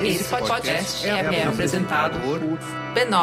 Esse podcast é, é apresentado por b9.com.br.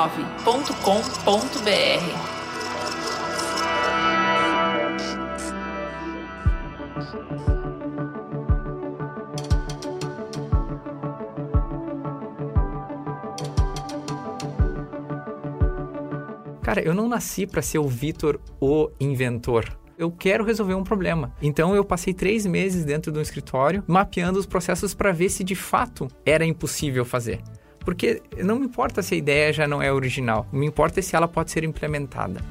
Cara, eu não nasci para ser o Vitor, o inventor. Eu quero resolver um problema. Então eu passei três meses dentro do escritório mapeando os processos para ver se de fato era impossível fazer. Porque não me importa se a ideia já não é original, me importa se ela pode ser implementada.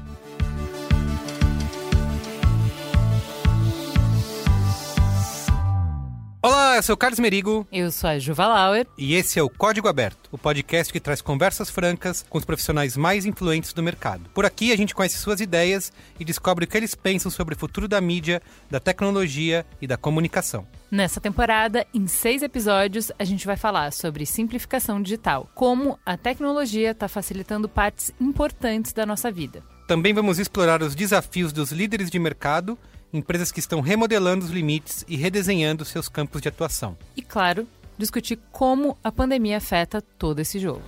Olá, eu sou o Carlos Merigo. Eu sou a Juva Lauer. E esse é o Código Aberto, o podcast que traz conversas francas com os profissionais mais influentes do mercado. Por aqui a gente conhece suas ideias e descobre o que eles pensam sobre o futuro da mídia, da tecnologia e da comunicação. Nessa temporada, em seis episódios, a gente vai falar sobre simplificação digital, como a tecnologia está facilitando partes importantes da nossa vida. Também vamos explorar os desafios dos líderes de mercado empresas que estão remodelando os limites e redesenhando seus campos de atuação. E, claro, discutir como a pandemia afeta todo esse jogo.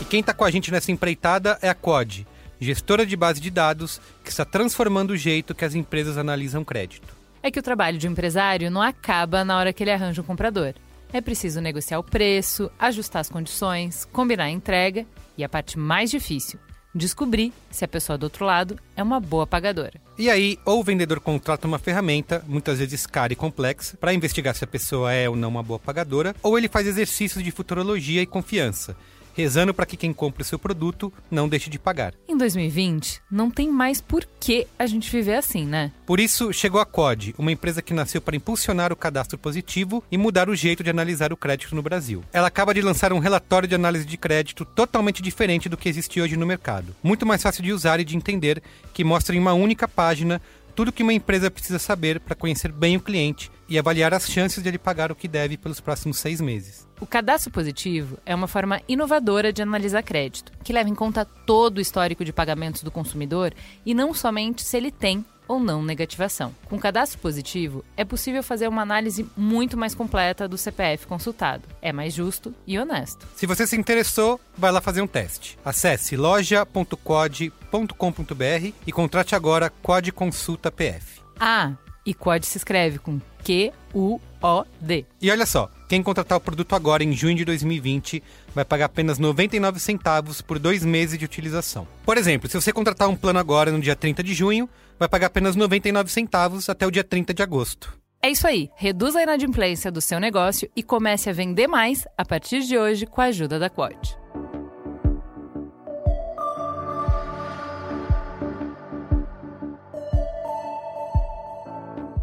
E quem está com a gente nessa empreitada é a COD, gestora de base de dados que está transformando o jeito que as empresas analisam crédito. É que o trabalho de um empresário não acaba na hora que ele arranja um comprador. É preciso negociar o preço, ajustar as condições, combinar a entrega e a parte mais difícil, descobrir se a pessoa do outro lado é uma boa pagadora. E aí, ou o vendedor contrata uma ferramenta, muitas vezes cara e complexa, para investigar se a pessoa é ou não uma boa pagadora, ou ele faz exercícios de futurologia e confiança, rezando para que quem compre o seu produto não deixe de pagar. Em 2020, não tem mais por que a gente viver assim, né? Por isso, chegou a COD, uma empresa que nasceu para impulsionar o cadastro positivo e mudar o jeito de analisar o crédito no Brasil. Ela acaba de lançar um relatório de análise de crédito totalmente diferente do que existe hoje no mercado. Muito mais fácil de usar e de entender, que mostra em uma única página tudo que uma empresa precisa saber para conhecer bem o cliente e avaliar as chances de ele pagar o que deve pelos próximos seis meses. O cadastro positivo é uma forma inovadora de analisar crédito, que leva em conta todo o histórico de pagamentos do consumidor e não somente se ele tem ou não negativação. Com cadastro positivo, é possível fazer uma análise muito mais completa do CPF consultado. É mais justo e honesto. Se você se interessou, vai lá fazer um teste. Acesse loja.code.com.br e contrate agora Code Consulta PF. Ah, e COD se escreve com Q-U-O-D. E olha só, quem contratar o produto agora em junho de 2020 vai pagar apenas 99 centavos por dois meses de utilização. Por exemplo, se você contratar um plano agora no dia 30 de junho, vai pagar apenas 99 centavos até o dia 30 de agosto. É isso aí, reduza a inadimplência do seu negócio e comece a vender mais a partir de hoje com a ajuda da Quad.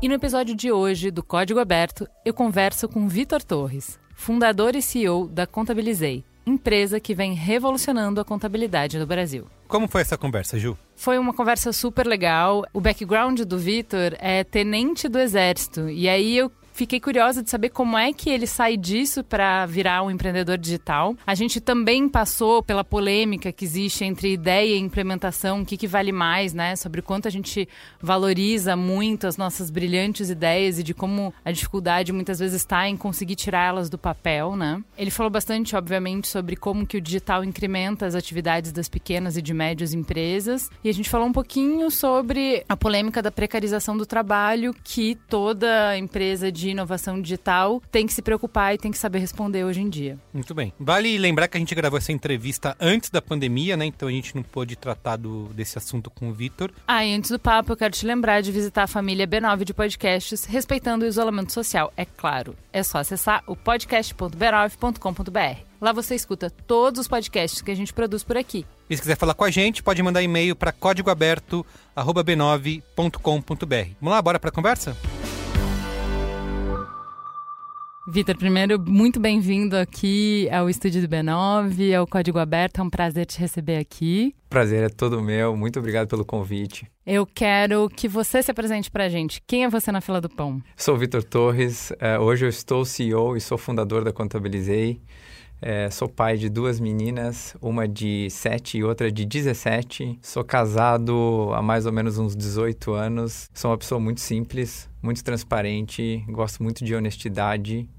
E no episódio de hoje do Código Aberto, eu converso com Vitor Torres, fundador e CEO da Contabilizei, empresa que vem revolucionando a contabilidade no Brasil. Como foi essa conversa, Ju? Foi uma conversa super legal. O background do Vitor é tenente do Exército. E aí eu Fiquei curiosa de saber como é que ele sai disso para virar um empreendedor digital. A gente também passou pela polêmica que existe entre ideia e implementação, o que, que vale mais, né? Sobre o quanto a gente valoriza muito as nossas brilhantes ideias e de como a dificuldade muitas vezes está em conseguir tirá-las do papel, né? Ele falou bastante, obviamente, sobre como que o digital incrementa as atividades das pequenas e de médias empresas. E a gente falou um pouquinho sobre a polêmica da precarização do trabalho que toda empresa de de inovação digital tem que se preocupar e tem que saber responder hoje em dia. Muito bem. Vale lembrar que a gente gravou essa entrevista antes da pandemia, né? Então a gente não pôde tratar do, desse assunto com o Vitor. Ah, e antes do papo, eu quero te lembrar de visitar a família B9 de podcasts, respeitando o isolamento social, é claro. É só acessar o podcast.b9.com.br. Lá você escuta todos os podcasts que a gente produz por aqui. E se quiser falar com a gente, pode mandar e-mail para códigoaberto@b9.com.br. Vamos lá, bora para a conversa? Vitor, primeiro, muito bem-vindo aqui ao estúdio do B9, ao Código Aberto. É um prazer te receber aqui. Prazer é todo meu. Muito obrigado pelo convite. Eu quero que você se apresente para a gente. Quem é você na fila do pão? Sou Vitor Torres. É, hoje eu estou CEO e sou fundador da Contabilizei. É, sou pai de duas meninas, uma de 7 e outra de 17. Sou casado há mais ou menos uns 18 anos. Sou uma pessoa muito simples, muito transparente, gosto muito de honestidade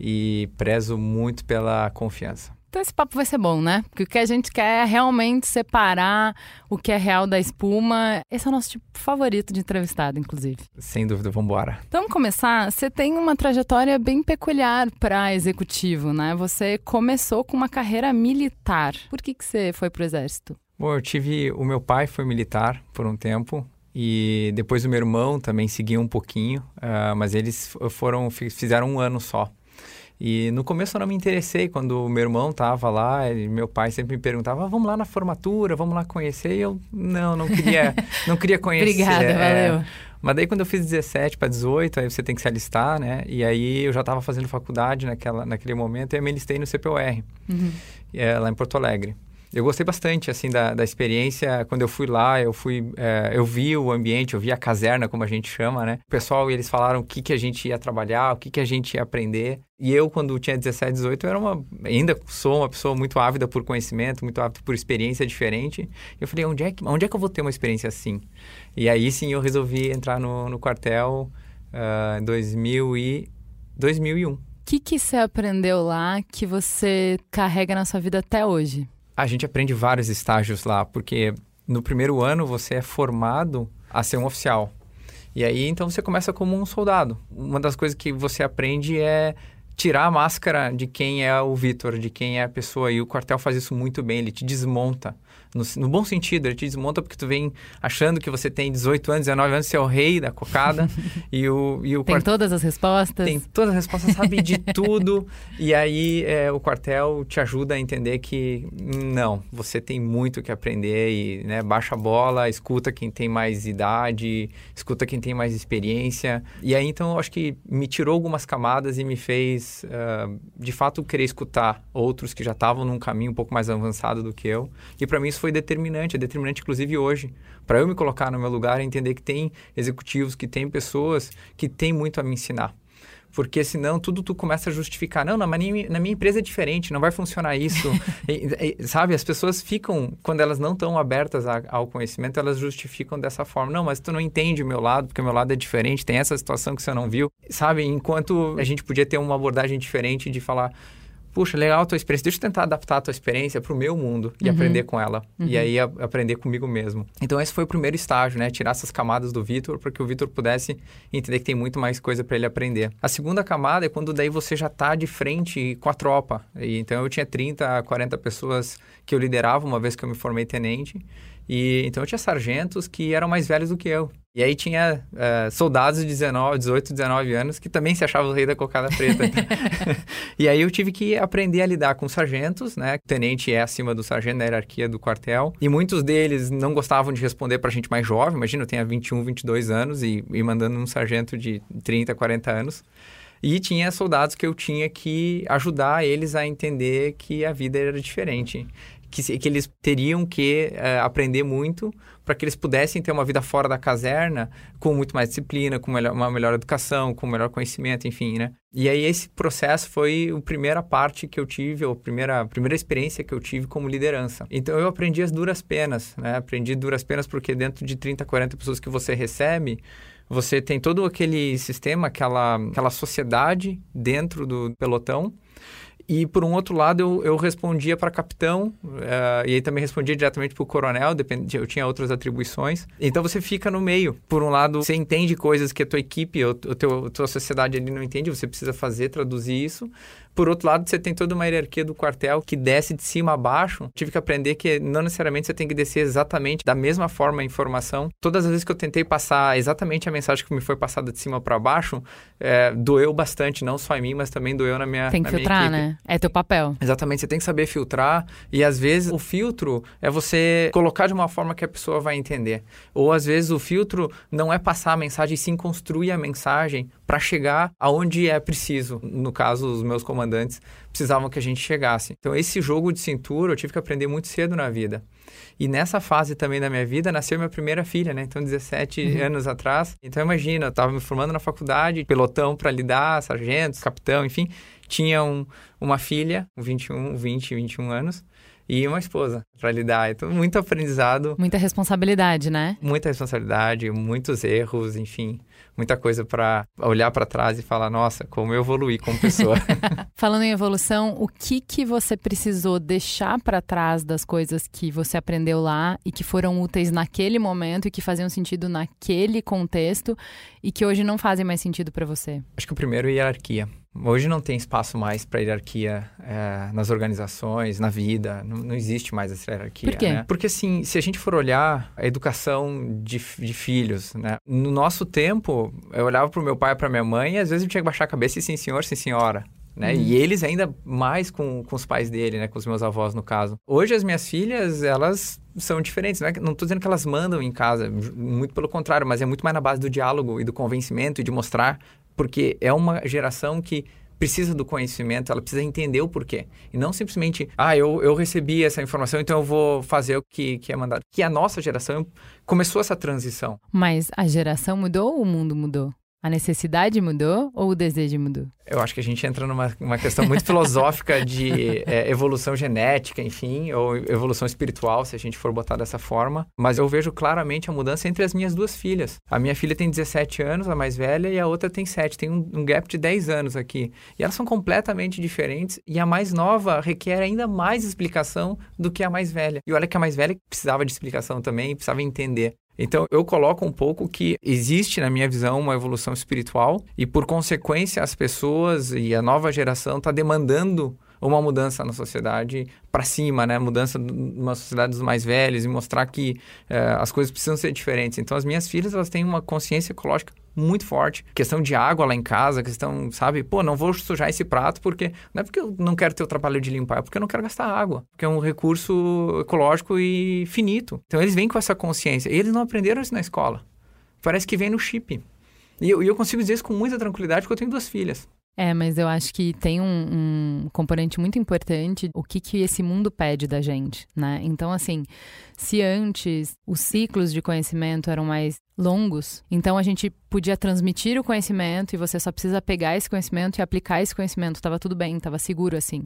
e prezo muito pela confiança. Então esse papo vai ser bom, né? Porque o que a gente quer é realmente separar o que é real da espuma. Esse é o nosso tipo favorito de entrevistado, inclusive. Sem dúvida, vamos embora. Então, vamos começar. Você tem uma trajetória bem peculiar para executivo, né? Você começou com uma carreira militar. Por que, que você foi para o exército? Bom, eu tive... O meu pai foi militar por um tempo. E depois o meu irmão também seguiu um pouquinho. Uh, mas eles foram... Fizeram um ano só. E no começo eu não me interessei quando meu irmão tava lá, e meu pai sempre me perguntava: ah, "Vamos lá na formatura, vamos lá conhecer". E eu não, não queria, não queria conhecer. Obrigada, é, valeu. Mas daí quando eu fiz 17 para 18, aí você tem que se alistar, né? E aí eu já estava fazendo faculdade naquela, naquele momento e eu me alistei no CPUR, uhum. é, lá em Porto Alegre eu gostei bastante assim da, da experiência. Quando eu fui lá eu fui é, eu vi o ambiente eu vi a caserna como a gente chama né? O pessoal eles falaram o que que a gente ia trabalhar o que que a gente ia aprender. E eu quando tinha 17 18 eu era uma ainda sou uma pessoa muito ávida por conhecimento muito ávida por experiência diferente. Eu falei onde é que onde é que eu vou ter uma experiência assim? E aí sim eu resolvi entrar no, no quartel uh, 2000 e 2001 o que que você aprendeu lá que você carrega na sua vida até hoje a gente aprende vários estágios lá, porque no primeiro ano você é formado a ser um oficial. E aí então você começa como um soldado. Uma das coisas que você aprende é tirar a máscara de quem é o Vitor, de quem é a pessoa. E o quartel faz isso muito bem, ele te desmonta no, no, bom sentido, ele te desmonta porque tu vem achando que você tem 18 anos, 19 anos, você é o rei da cocada. e o, e o Tem todas as respostas. Tem todas as respostas, sabe de tudo. E aí é, o quartel te ajuda a entender que não, você tem muito que aprender e né, baixa a bola, escuta quem tem mais idade, escuta quem tem mais experiência. E aí então eu acho que me tirou algumas camadas e me fez uh, de fato querer escutar outros que já estavam num caminho um pouco mais avançado do que eu. E para mim isso foi determinante, é determinante inclusive hoje, para eu me colocar no meu lugar e entender que tem executivos, que tem pessoas que têm muito a me ensinar. Porque senão tudo tu começa a justificar. Não, não mas na minha empresa é diferente, não vai funcionar isso. e, e, sabe, as pessoas ficam, quando elas não estão abertas a, ao conhecimento, elas justificam dessa forma. Não, mas tu não entende o meu lado, porque o meu lado é diferente, tem essa situação que você não viu. Sabe, enquanto a gente podia ter uma abordagem diferente de falar puxa, legal a tua experiência, deixa eu tentar adaptar a tua experiência para o meu mundo e uhum. aprender com ela. Uhum. E aí a, aprender comigo mesmo. Então esse foi o primeiro estágio, né? Tirar essas camadas do Vitor para que o Vitor pudesse entender que tem muito mais coisa para ele aprender. A segunda camada é quando daí você já está de frente com a tropa. E, então eu tinha 30, 40 pessoas que eu liderava uma vez que eu me formei tenente. E então eu tinha sargentos que eram mais velhos do que eu. E aí tinha uh, soldados de 19, 18, 19 anos que também se achavam o rei da cocada preta. e aí eu tive que aprender a lidar com sargentos, né? O tenente é acima do sargento na hierarquia do quartel. E muitos deles não gostavam de responder pra gente mais jovem. Imagina, eu tenho 21, 22 anos e, e mandando um sargento de 30, 40 anos. E tinha soldados que eu tinha que ajudar eles a entender que a vida era diferente que, que eles teriam que uh, aprender muito para que eles pudessem ter uma vida fora da caserna com muito mais disciplina, com melhor, uma melhor educação, com melhor conhecimento, enfim, né? E aí esse processo foi a primeira parte que eu tive, a primeira, a primeira experiência que eu tive como liderança. Então eu aprendi as duras penas, né? Aprendi duras penas porque dentro de 30, 40 pessoas que você recebe, você tem todo aquele sistema, aquela, aquela sociedade dentro do pelotão e por um outro lado, eu, eu respondia para capitão, uh, e aí também respondia diretamente para o coronel, depend... eu tinha outras atribuições. Então você fica no meio. Por um lado, você entende coisas que a tua equipe, a teu, a tua sociedade ali não entende, você precisa fazer, traduzir isso. Por outro lado, você tem toda uma hierarquia do quartel que desce de cima a baixo. Tive que aprender que não necessariamente você tem que descer exatamente da mesma forma a informação. Todas as vezes que eu tentei passar exatamente a mensagem que me foi passada de cima para baixo, é, doeu bastante, não só em mim, mas também doeu na minha Tem que filtrar, né? É teu papel. Exatamente, você tem que saber filtrar. E às vezes o filtro é você colocar de uma forma que a pessoa vai entender. Ou às vezes o filtro não é passar a mensagem, sim construir a mensagem para chegar aonde é preciso. No caso, os meus comandantes precisavam que a gente chegasse. Então, esse jogo de cintura eu tive que aprender muito cedo na vida. E nessa fase também da minha vida nasceu minha primeira filha, né? Então, 17 uhum. anos atrás. Então, imagina, eu estava me formando na faculdade, pelotão para lidar, sargento, capitão, enfim tinha um, uma filha, 21, 20, 21 anos, e uma esposa para lidar. Então, muito aprendizado. Muita responsabilidade, né? Muita responsabilidade, muitos erros, enfim, muita coisa para olhar para trás e falar, nossa, como eu evoluí como pessoa. Falando em evolução, o que que você precisou deixar para trás das coisas que você aprendeu lá e que foram úteis naquele momento e que faziam sentido naquele contexto e que hoje não fazem mais sentido para você? Acho que o primeiro é hierarquia. Hoje não tem espaço mais para hierarquia é, nas organizações, na vida. Não, não, existe mais essa hierarquia. Por quê? Né? Porque, assim, se a gente for olhar a educação de, de filhos, né? No nosso tempo, eu olhava para o meu pai e para minha mãe e às vezes eu tinha que baixar a cabeça e sim senhor, sim senhora. Né? Uhum. E eles ainda mais com, com os pais dele, né? Com os meus avós, no caso. Hoje, as minhas filhas, elas são diferentes. Não, é, não tô dizendo que elas mandam em casa, muito pelo contrário, mas é muito mais na base do diálogo e do convencimento e de mostrar porque é uma geração que precisa do conhecimento, ela precisa entender o porquê. E não simplesmente, ah, eu, eu recebi essa informação, então eu vou fazer o que, que é mandado. Que a nossa geração começou essa transição. Mas a geração mudou ou o mundo mudou? A necessidade mudou ou o desejo mudou? Eu acho que a gente entra numa uma questão muito filosófica de é, evolução genética, enfim, ou evolução espiritual, se a gente for botar dessa forma. Mas eu vejo claramente a mudança entre as minhas duas filhas. A minha filha tem 17 anos, a mais velha, e a outra tem 7. Tem um, um gap de 10 anos aqui. E elas são completamente diferentes. E a mais nova requer ainda mais explicação do que a mais velha. E olha que a mais velha precisava de explicação também, precisava entender. Então, eu coloco um pouco que existe, na minha visão, uma evolução espiritual e, por consequência, as pessoas e a nova geração está demandando uma mudança na sociedade para cima, né? Mudança numa sociedade dos mais velhos e mostrar que uh, as coisas precisam ser diferentes. Então, as minhas filhas, elas têm uma consciência ecológica muito forte. Questão de água lá em casa, questão, sabe? Pô, não vou sujar esse prato porque... Não é porque eu não quero ter o trabalho de limpar, é porque eu não quero gastar água. Porque é um recurso ecológico e finito. Então, eles vêm com essa consciência. E eles não aprenderam isso na escola. Parece que vem no chip. E eu, eu consigo dizer isso com muita tranquilidade porque eu tenho duas filhas. É, mas eu acho que tem um, um, componente muito importante, o que, que esse mundo pede da gente, né? Então, assim, se antes os ciclos de conhecimento eram mais longos, então a gente podia transmitir o conhecimento e você só precisa pegar esse conhecimento e aplicar esse conhecimento, estava tudo bem, estava seguro assim.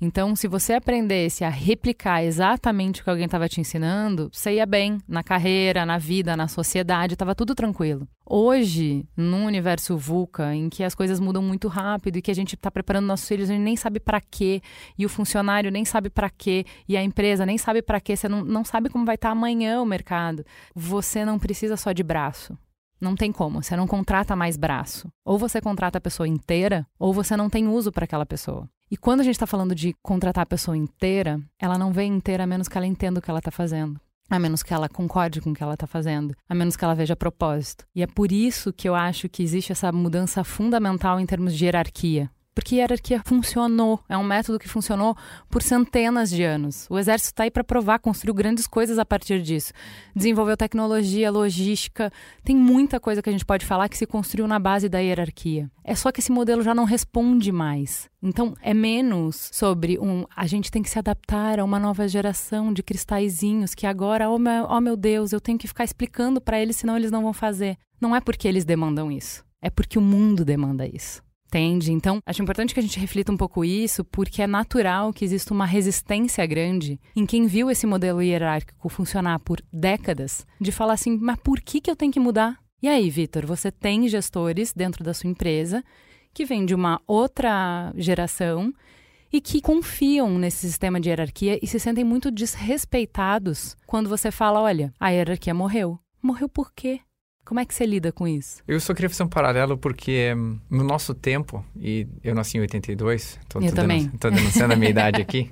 Então, se você aprendesse a replicar exatamente o que alguém estava te ensinando, você ia bem na carreira, na vida, na sociedade, estava tudo tranquilo. Hoje, num universo VUCA, em que as coisas mudam muito rápido e que a gente está preparando nossos filhos, a gente nem sabe para quê, e o funcionário nem sabe para quê, e a empresa nem sabe para quê, você não, não sabe como vai estar tá amanhã o mercado. Você não precisa só de braço. Não tem como, você não contrata mais braço. Ou você contrata a pessoa inteira, ou você não tem uso para aquela pessoa. E quando a gente está falando de contratar a pessoa inteira, ela não vem inteira a menos que ela entenda o que ela está fazendo. A menos que ela concorde com o que ela está fazendo, a menos que ela veja propósito. E é por isso que eu acho que existe essa mudança fundamental em termos de hierarquia. Porque hierarquia funcionou, é um método que funcionou por centenas de anos. O exército está aí para provar, construiu grandes coisas a partir disso. Desenvolveu tecnologia, logística, tem muita coisa que a gente pode falar que se construiu na base da hierarquia. É só que esse modelo já não responde mais. Então, é menos sobre um. A gente tem que se adaptar a uma nova geração de cristalzinhos que agora, oh meu, oh meu Deus, eu tenho que ficar explicando para eles, senão eles não vão fazer. Não é porque eles demandam isso, é porque o mundo demanda isso. Entende? Então, acho importante que a gente reflita um pouco isso, porque é natural que exista uma resistência grande em quem viu esse modelo hierárquico funcionar por décadas, de falar assim, mas por que, que eu tenho que mudar? E aí, Vitor, você tem gestores dentro da sua empresa que vêm de uma outra geração e que confiam nesse sistema de hierarquia e se sentem muito desrespeitados quando você fala: olha, a hierarquia morreu. Morreu por quê? Como é que você lida com isso? Eu só queria fazer um paralelo porque hum, no nosso tempo, e eu nasci em 82, tô, eu tô também. Estou denunciando a minha idade aqui.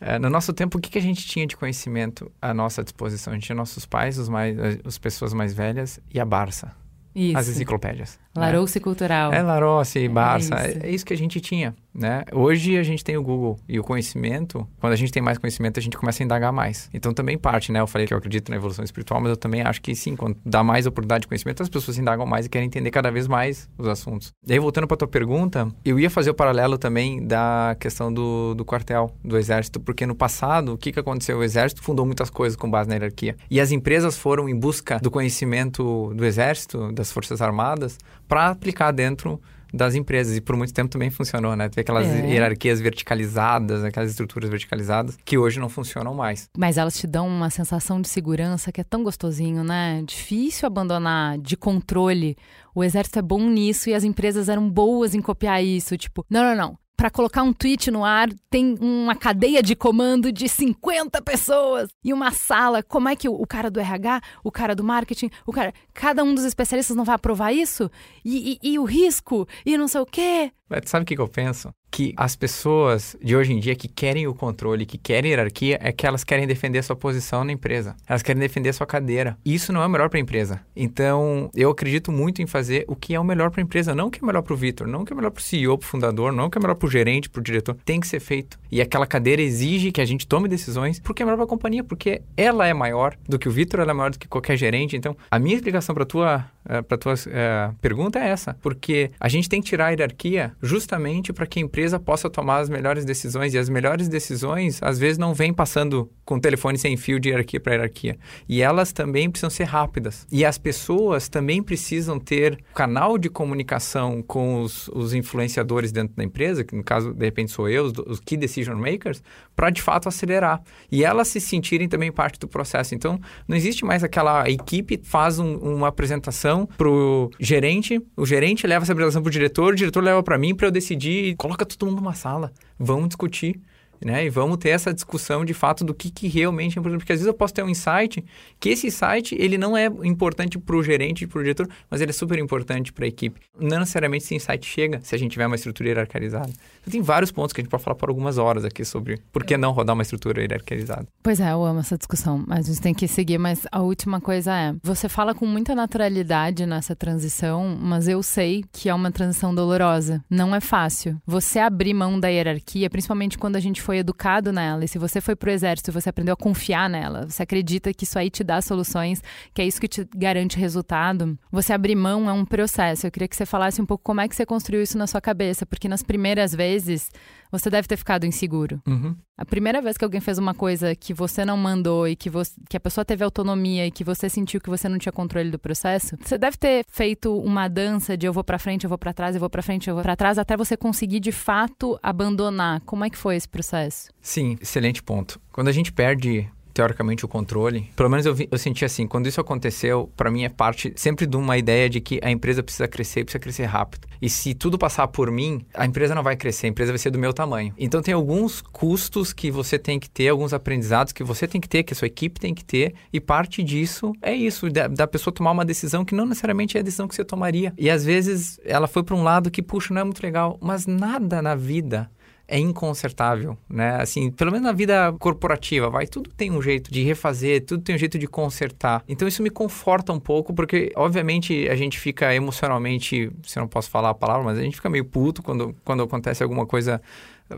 Uh, no nosso tempo, o que, que a gente tinha de conhecimento à nossa disposição? A gente tinha nossos pais, os mais, as pessoas mais velhas e a Barça. Isso. As enciclopédias. Larousse né? Cultural. É, Larousse, Barça. É isso. é isso que a gente tinha. Né? Hoje a gente tem o Google e o conhecimento, quando a gente tem mais conhecimento, a gente começa a indagar mais. Então também parte, né? Eu falei que eu acredito na evolução espiritual, mas eu também acho que sim, quando dá mais oportunidade de conhecimento, as pessoas indagam mais e querem entender cada vez mais os assuntos. E aí, voltando para tua pergunta, eu ia fazer o paralelo também da questão do, do quartel, do exército, porque no passado, o que, que aconteceu? O exército fundou muitas coisas com base na hierarquia. E as empresas foram em busca do conhecimento do exército, das forças armadas, para aplicar dentro das empresas. E por muito tempo também funcionou, né? Tem aquelas É. hierarquias verticalizadas, aquelas estruturas verticalizadas, que hoje não funcionam mais. Mas elas te dão uma sensação de segurança que é tão gostosinho, né? Difícil abandonar de controle. O exército é bom nisso e as empresas eram boas em copiar isso. Tipo, não, não, não. Para colocar um tweet no ar, tem uma cadeia de comando de 50 pessoas e uma sala. Como é que o, o cara do RH, o cara do marketing, o cara. Cada um dos especialistas não vai aprovar isso? E, e- e o risco? E não sei o quê? Mas sabe o que, eu penso? Que as pessoas de hoje em dia que querem o controle, que querem hierarquia, é que elas querem defender a sua posição na empresa. Elas querem defender a sua cadeira. E isso não é o melhor para a empresa. Então, eu acredito muito em fazer o que é o melhor para a empresa, não o que é melhor para o Vitor, não o que é melhor para o CEO, para o fundador, não o que é melhor para o gerente, para o diretor. Tem que ser feito. E aquela cadeira exige que a gente tome decisões porque é melhor para a companhia, porque ela é maior do que o Vitor, ela é maior do que qualquer gerente. Então, a minha explicação para tua para tua eh, pergunta é essa, porque a gente tem que tirar a hierarquia justamente para que a empresa possa tomar as melhores decisões e as melhores decisões às vezes não vêm passando com telefone sem fio de hierarquia para hierarquia. E elas também precisam ser rápidas. E as pessoas também precisam ter canal de comunicação com os, os influenciadores dentro da empresa, que no caso de repente sou eu, os, os key decision makers, para de fato acelerar. E elas se sentirem também parte do processo. Então não existe mais aquela equipe faz um- uma apresentação pro gerente, o gerente leva essa apresentação pro diretor, o diretor leva para mim para eu decidir, coloca todo mundo numa sala, vamos discutir. Né? E vamos ter essa discussão de fato do que, que realmente é importante. Porque às vezes eu posso ter um insight, que esse insight ele não é importante para o gerente para o diretor, mas ele é super importante para a equipe. Não necessariamente esse insight chega se a gente tiver uma estrutura hierarquizada. Então, tem vários pontos que a gente pode falar por algumas horas aqui sobre por que não rodar uma estrutura hierarquizada. Pois é, eu amo essa discussão, mas a gente tem que seguir. Mas a última coisa é: você fala com muita naturalidade nessa transição, mas eu sei que é uma transição dolorosa. Não é fácil. Você abrir mão da hierarquia, principalmente quando a gente foi educado nela, e se você foi pro exército, você aprendeu a confiar nela, você acredita que isso aí te dá soluções, que é isso que te garante resultado. Você abrir mão é um processo. Eu queria que você falasse um pouco como é que você construiu isso na sua cabeça, porque nas primeiras vezes você deve ter ficado inseguro. Uhum. A primeira vez que alguém fez uma coisa que você não mandou e que, você, que a pessoa teve autonomia e que você sentiu que você não tinha controle do processo, você deve ter feito uma dança de eu vou pra frente, eu vou pra trás, eu vou pra frente, eu vou pra trás, até você conseguir de fato abandonar. Como é que foi esse processo? Sim, excelente ponto. Quando a gente perde teoricamente o controle, pelo menos eu, vi- eu senti assim, quando isso aconteceu, para mim é parte sempre de uma ideia de que a empresa precisa crescer, precisa crescer rápido. E se tudo passar por mim, a empresa não vai crescer, a empresa vai ser do meu tamanho. Então tem alguns custos que você tem que ter, alguns aprendizados que você tem que ter, que a sua equipe tem que ter, e parte disso é isso, da, da pessoa tomar uma decisão que não necessariamente é a decisão que você tomaria. E às vezes ela foi para um lado que, puxa, não é muito legal, mas nada na vida é inconsertável, né? Assim, pelo menos na vida corporativa, vai, tudo tem um jeito de refazer, tudo tem um jeito de consertar. Então isso me conforta um pouco, porque obviamente a gente fica emocionalmente, se eu não posso falar a palavra, mas a gente fica meio puto quando, quando acontece alguma coisa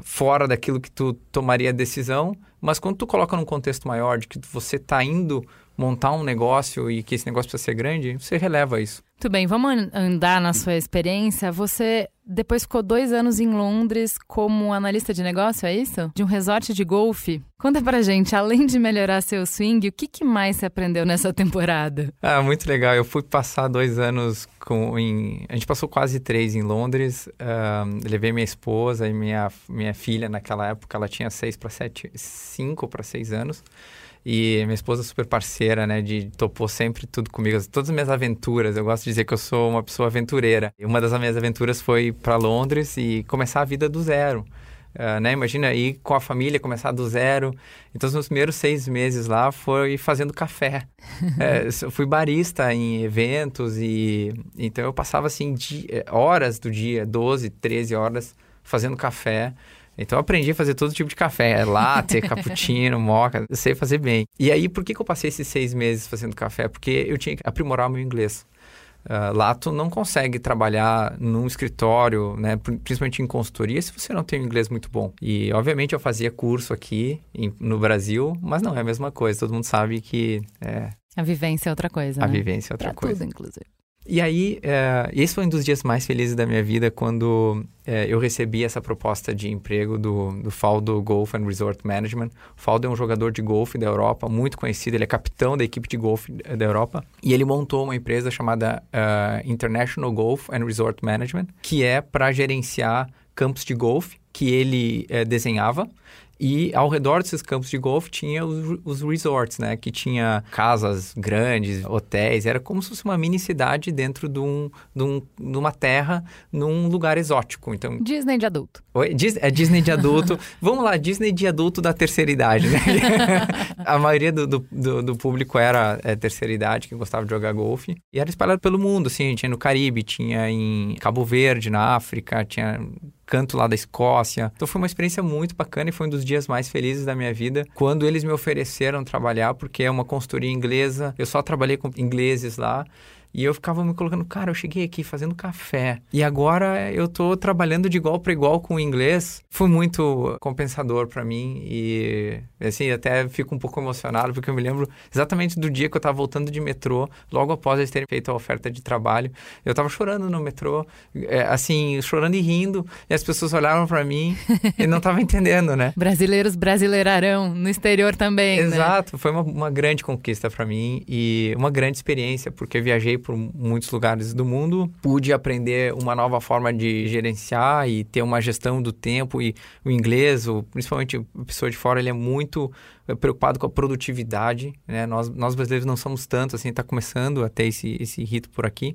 fora daquilo que tu tomaria a decisão, mas quando tu coloca num contexto maior de que você tá indo montar um negócio e que esse negócio precisa ser grande, você releva isso. Tudo bem, vamos an- andar na sua experiência. Você depois ficou dois anos em Londres como analista de negócio, é isso? De um resort de golfe. Conta pra gente, além de melhorar seu swing, o que, que mais você aprendeu nessa temporada? Ah, muito legal. Eu fui passar dois anos com. Em... A gente passou quase três em Londres. Ahn, levei minha esposa e minha, minha filha naquela época. Ela tinha seis para sete, cinco para seis anos. E minha esposa é super parceira, né? De topou sempre tudo comigo, todas as minhas aventuras. Eu gosto de dizer que eu sou uma pessoa aventureira. E uma das minhas aventuras foi para Londres e começar a vida do zero. Ah, né? Imagina ir com a família, começar do zero. Então, os meus primeiros seis meses lá foi fazendo café. É, eu fui barista em eventos e então eu passava assim eh, horas do dia, 12, 13 horas fazendo café. Então eu aprendi a fazer todo tipo de café, latte, cappuccino, moca, eu sei fazer bem. E aí, por que, que eu passei esses seis meses fazendo café? Porque eu tinha que aprimorar o meu inglês. Ah, lá tu não consegue trabalhar num escritório, né, pri- principalmente em consultoria, se você não tem um inglês muito bom. E, obviamente, eu fazia curso aqui em- no Brasil, mas não é a mesma coisa. Todo mundo sabe que é, A vivência é outra coisa, a né? vivência é outra Pra coisa. tudo, inclusive. E aí, é, esse foi um dos dias mais felizes da minha vida quando é, eu recebi essa proposta de emprego do, do Faldo Golf and Resort Management. O Faldo é um jogador de golfe da Europa, muito conhecido, ele é capitão da equipe de golfe da Europa. E ele montou uma empresa chamada uh, International Golf and Resort Management, que é para gerenciar campos de golfe que ele é, desenhava e ao redor desses campos de golfe tinha os, os, resorts, né? Que tinha casas grandes, hotéis. Era como se fosse uma mini cidade dentro de, um, de, um, de uma terra, num lugar exótico. Então, Disney de adulto. Oi? Dis, é Disney de adulto. Vamos lá, Disney de adulto da terceira idade, né? a maioria do, do, do público era é, terceira idade, que gostava de jogar golfe. E era espalhado pelo mundo, assim. Tinha no Caribe, tinha em Cabo Verde, na África, tinha canto lá da Escócia. Então foi uma experiência muito bacana e foi um dos dias mais felizes da minha vida quando eles me ofereceram trabalhar, porque é uma consultoria inglesa. Eu só trabalhei com ingleses lá. E eu ficava me colocando, cara, eu cheguei aqui fazendo café e agora eu tô trabalhando de igual para igual com o inglês. Foi muito compensador para mim e assim, até fico um pouco emocionado porque eu me lembro exatamente do dia que eu tava voltando de metrô, logo após eles terem feito a oferta de trabalho. Eu tava chorando no metrô, é, assim, chorando e rindo, e as pessoas olhavam para mim e não tava entendendo, né? Brasileiros brasileirarão no exterior também, né? Exato, né? foi uma, uma grande conquista para mim e uma grande experiência porque viajei por muitos lugares do mundo, pude aprender uma nova forma de gerenciar e ter uma gestão do tempo e o inglês, o, principalmente a pessoa de fora, ele é muito eh, preocupado com a produtividade, né? Nós, nós brasileiros não somos tanto, assim, está começando a ter esse, esse rito por aqui.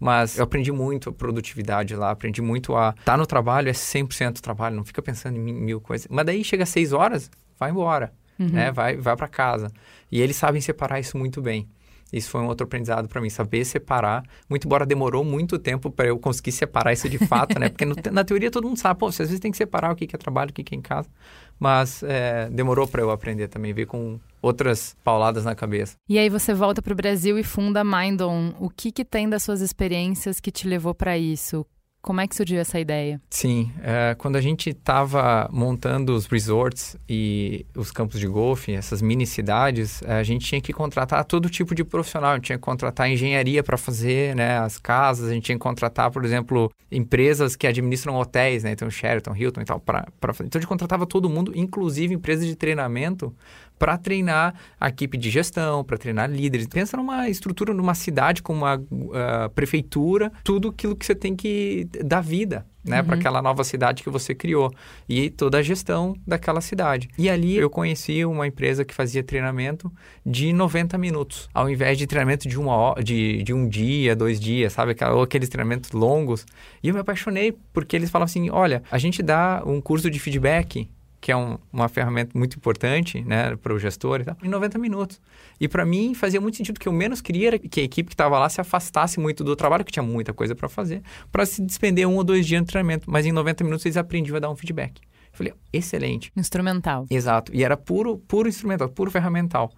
Mas eu aprendi muito a produtividade lá, aprendi muito a estar tá no trabalho, é 100% trabalho, não fica pensando em mil coisas. Mas daí chega às 6 horas, vai embora, uhum. né? Vai, vai para casa. E eles sabem separar isso muito bem. Isso foi um outro aprendizado para mim, saber separar. Muito embora demorou muito tempo para eu conseguir separar isso de fato, né? Porque no, na teoria todo mundo sabe, pô, você às vezes tem que separar o que é trabalho, o que é em casa. Mas é, demorou para eu aprender também, ver com outras pauladas na cabeça. E aí você volta para o Brasil e funda Mindon. O que, que tem das suas experiências que te levou para isso? Como é que surgiu essa ideia? Sim, é, quando a gente estava montando os resorts e os campos de golfe, essas mini cidades, a gente tinha que contratar todo tipo de profissional. A gente tinha que contratar engenharia para fazer né, as casas, a gente tinha que contratar, por exemplo, empresas que administram hotéis, né? Então, Sheraton, Hilton e tal, para fazer. Então, a gente contratava todo mundo, inclusive empresas de treinamento, para treinar a equipe de gestão, para treinar líderes. Pensa numa estrutura, numa cidade com uma uh, prefeitura, tudo aquilo que você tem que dar vida. Né, uhum. para aquela nova cidade que você criou e toda a gestão daquela cidade. E ali eu conheci uma empresa que fazia treinamento de 90 minutos, ao invés de treinamento de, uma hora, de, de um dia, dois dias, sabe? Ou aqueles treinamentos longos. E eu me apaixonei porque eles falavam assim: olha, a gente dá um curso de feedback que é um, uma ferramenta muito importante né, para o gestor e tal, em 90 minutos. E para mim fazia muito sentido que eu menos queria era que a equipe que estava lá se afastasse muito do trabalho, que tinha muita coisa para fazer, para se despender um ou dois dias de treinamento. Mas em 90 minutos eles aprendiam a dar um feedback. Eu falei, excelente. Instrumental. Exato. E era puro, puro instrumental, puro ferramental.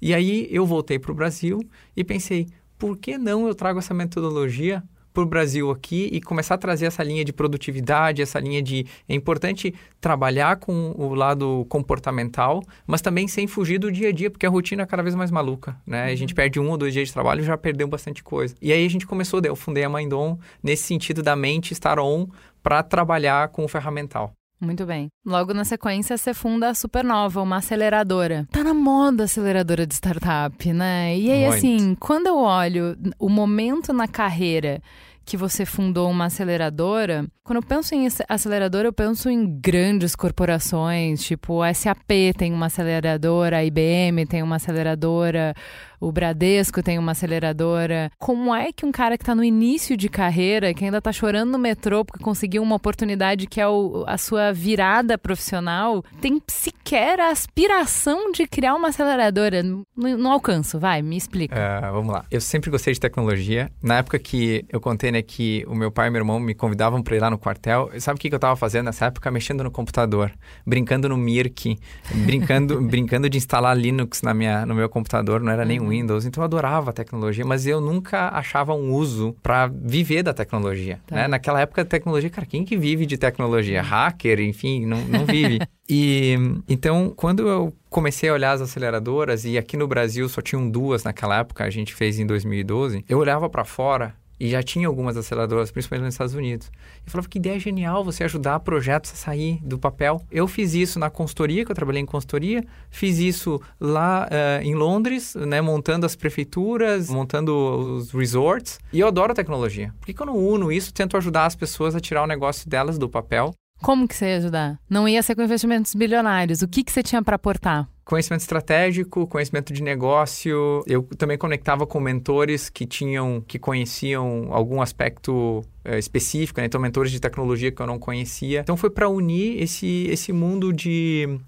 E aí eu voltei para o Brasil e pensei, por que não eu trago essa metodologia para o Brasil aqui e começar a trazer essa linha de produtividade, essa linha de. É importante trabalhar com o lado comportamental, mas também sem fugir do dia a dia, porque a rotina é cada vez mais maluca, né? Uhum. A gente uhum. perde um ou dois dias de trabalho e já perdeu bastante coisa. E aí a gente começou, eu fundei a Mindon nesse sentido da mente estar on para trabalhar com o ferramental. Muito bem. Logo na sequência, você funda a Supernova, uma aceleradora. Tá na moda aceleradora de startup, né? E aí, Muito. assim, quando eu olho o momento na carreira que você fundou uma aceleradora, quando eu penso em aceleradora, eu penso em grandes corporações, tipo a SAP tem uma aceleradora, a IBM tem uma aceleradora, o Bradesco tem uma aceleradora. Como é que um cara que está no início de carreira, que ainda está chorando no metrô porque conseguiu uma oportunidade que é o, a sua virada profissional, tem sequer a aspiração de criar uma aceleradora? Não, não alcanço, vai, me explica. Uh, vamos lá. Eu sempre gostei de tecnologia. Na época que eu contei né, que o meu pai e meu irmão me convidavam para ir lá no quartel, sabe o que, que eu estava fazendo nessa época? Mexendo no computador, brincando no Mirk, brincando, brincando de instalar Linux na minha, no meu computador, não era nenhum Windows, então eu adorava a tecnologia, mas eu nunca achava um uso para viver da tecnologia. Tá. Né? Naquela época, a tecnologia, cara, quem que vive de tecnologia? Hacker, enfim, não, não vive. e então, quando eu comecei a olhar as aceleradoras, e aqui no Brasil só tinham duas naquela época, a gente fez em 2012, eu olhava para fora E já tinha algumas aceleradoras, principalmente nos Estados Unidos. E falava que ideia genial você ajudar projetos a sair do papel. Eu fiz isso na consultoria, que eu trabalhei em consultoria, fiz isso lá uh, em Londres, né, montando as prefeituras, montando os resorts. E eu adoro tecnologia. Por que, que eu não uno isso, tento ajudar as pessoas a tirar o negócio delas do papel? Como que você ia ajudar? Não ia ser com investimentos bilionários. O que, que você tinha para aportar? Conhecimento estratégico, conhecimento de negócio. Eu também conectava com mentores que tinham, que conheciam algum aspecto é, específico, né? então mentores de tecnologia que eu não conhecia. Então foi para unir esse esse mundo de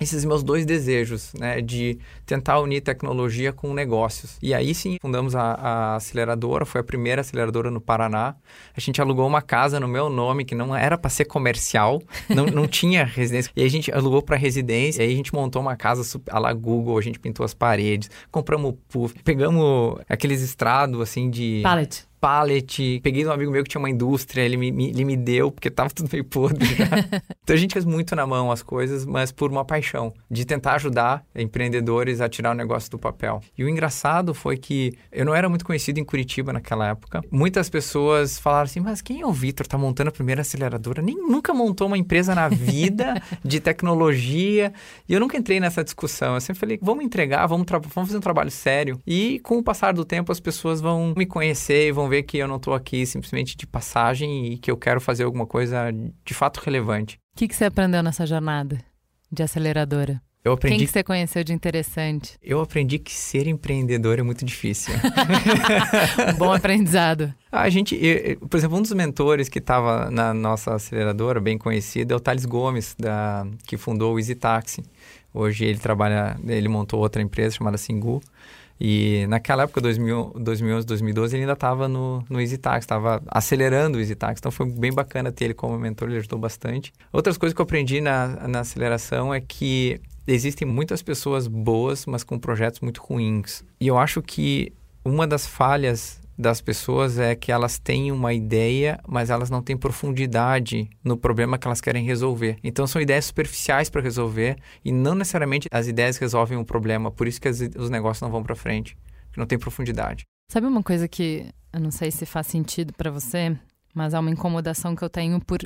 esses meus dois desejos, né, de tentar unir tecnologia com negócios. E aí sim, fundamos a, a, aceleradora, foi a primeira aceleradora no Paraná. A gente alugou uma casa no meu nome, que não era para ser comercial, não, não tinha residência. E aí a gente alugou para residência, e aí a gente montou uma casa a la Google, a gente pintou as paredes, compramos puff, pegamos aqueles estrados assim de... Pallet pallet. Peguei de um amigo meu que tinha uma indústria, ele me, me, ele me deu, porque tava tudo meio podre já. então a gente fez muito na mão as coisas, mas por uma paixão de tentar ajudar empreendedores a tirar o negócio do papel. E o engraçado foi que eu não era muito conhecido em Curitiba naquela época. Muitas pessoas falaram assim: mas quem é o Vitor? Tá montando a primeira aceleradora? Nem nunca montou uma empresa na vida de tecnologia. E eu nunca entrei nessa discussão. Eu sempre falei: vamos entregar, vamos, vamos fazer um trabalho sério. E com o passar do tempo, as pessoas vão me conhecer e vão ver que eu não estou aqui simplesmente de passagem e que eu quero fazer alguma coisa de fato relevante. O que, que você aprendeu nessa jornada de aceleradora? Eu aprendi... Quem que você conheceu de interessante? Eu aprendi que ser empreendedor é muito difícil. Bom aprendizado. A gente, eu, por exemplo, um dos mentores que estava na nossa aceleradora, bem conhecido, é o Thales Gomes, da, que fundou o Easy Taxi. Hoje ele trabalha, ele montou outra empresa chamada Singu. E naquela época, 2000, 2011, 2012, ele ainda estava no, no EasyTax, estava acelerando o EasyTax. Então foi bem bacana ter ele como mentor, ele ajudou bastante. Outras coisas que eu aprendi na, na aceleração é que existem muitas pessoas boas, mas com projetos muito ruins. E eu acho que uma das falhas das pessoas é que elas têm uma ideia, mas elas não têm profundidade no problema que elas querem resolver. Então são ideias superficiais para resolver e não necessariamente as ideias resolvem um problema. Por isso que as, os negócios não vão para frente, não tem profundidade. Sabe uma coisa que eu não sei se faz sentido para você, mas é uma incomodação que eu tenho por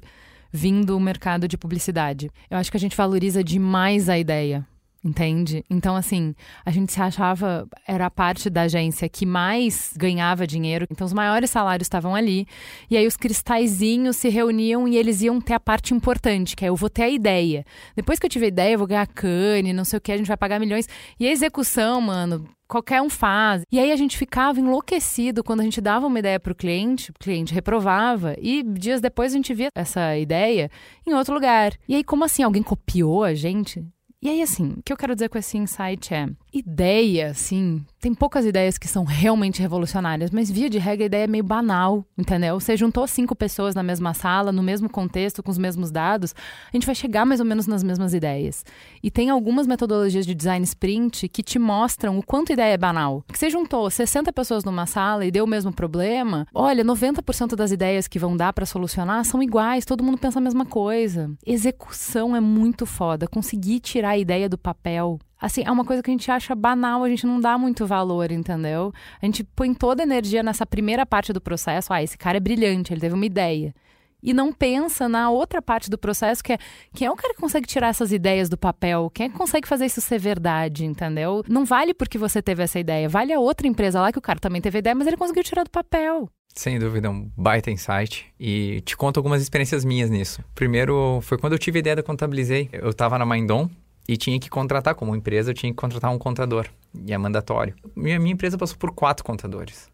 vindo do mercado de publicidade. Eu acho que a gente valoriza demais a ideia. Entende? Então, assim, a gente se achava, era a parte da agência que mais ganhava dinheiro, então os maiores salários estavam ali, e aí os cristalzinhos se reuniam e eles iam ter a parte importante, que é eu vou ter a ideia. Depois que eu tiver a ideia, eu vou ganhar cane, não sei o que, a gente vai pagar milhões. E a execução, mano, qualquer um faz. E aí a gente ficava enlouquecido quando a gente dava uma ideia para o cliente, o cliente reprovava e dias depois a gente via essa ideia em outro lugar. E aí como assim alguém copiou a gente? E aí, assim, o que eu quero dizer com esse insight é: ideia, assim, tem poucas ideias que são realmente revolucionárias, mas via de regra a ideia é meio banal, entendeu? Você juntou cinco pessoas na mesma sala, no mesmo contexto, com os mesmos dados, a gente vai chegar mais ou menos nas mesmas ideias. E tem algumas metodologias de design sprint que te mostram o quanto ideia é banal. Que você juntou 60 pessoas numa sala e deu o mesmo problema, olha, 90% das ideias que vão dar para solucionar são iguais, todo mundo pensa a mesma coisa. Execução é muito foda, conseguir tirar a ideia do papel assim, é uma coisa que a gente acha banal, a gente não dá muito valor, entendeu? A gente põe toda a energia nessa primeira parte do processo. Ah, esse cara é brilhante, ele teve uma ideia. E não pensa na outra parte do processo, que é quem é o cara que consegue tirar essas ideias do papel? Quem é que consegue fazer isso ser verdade, entendeu? Não vale porque você teve essa ideia, vale a outra empresa lá que o cara também teve ideia, mas ele conseguiu tirar do papel. Sem dúvida, um baita insight. E te conto algumas experiências minhas nisso. Primeiro, foi quando eu tive a ideia da Contabilizei. Eu estava na Mindon, e tinha que contratar, como empresa, eu tinha que contratar um contador. E é mandatório. Minha, minha empresa passou por quatro contadores.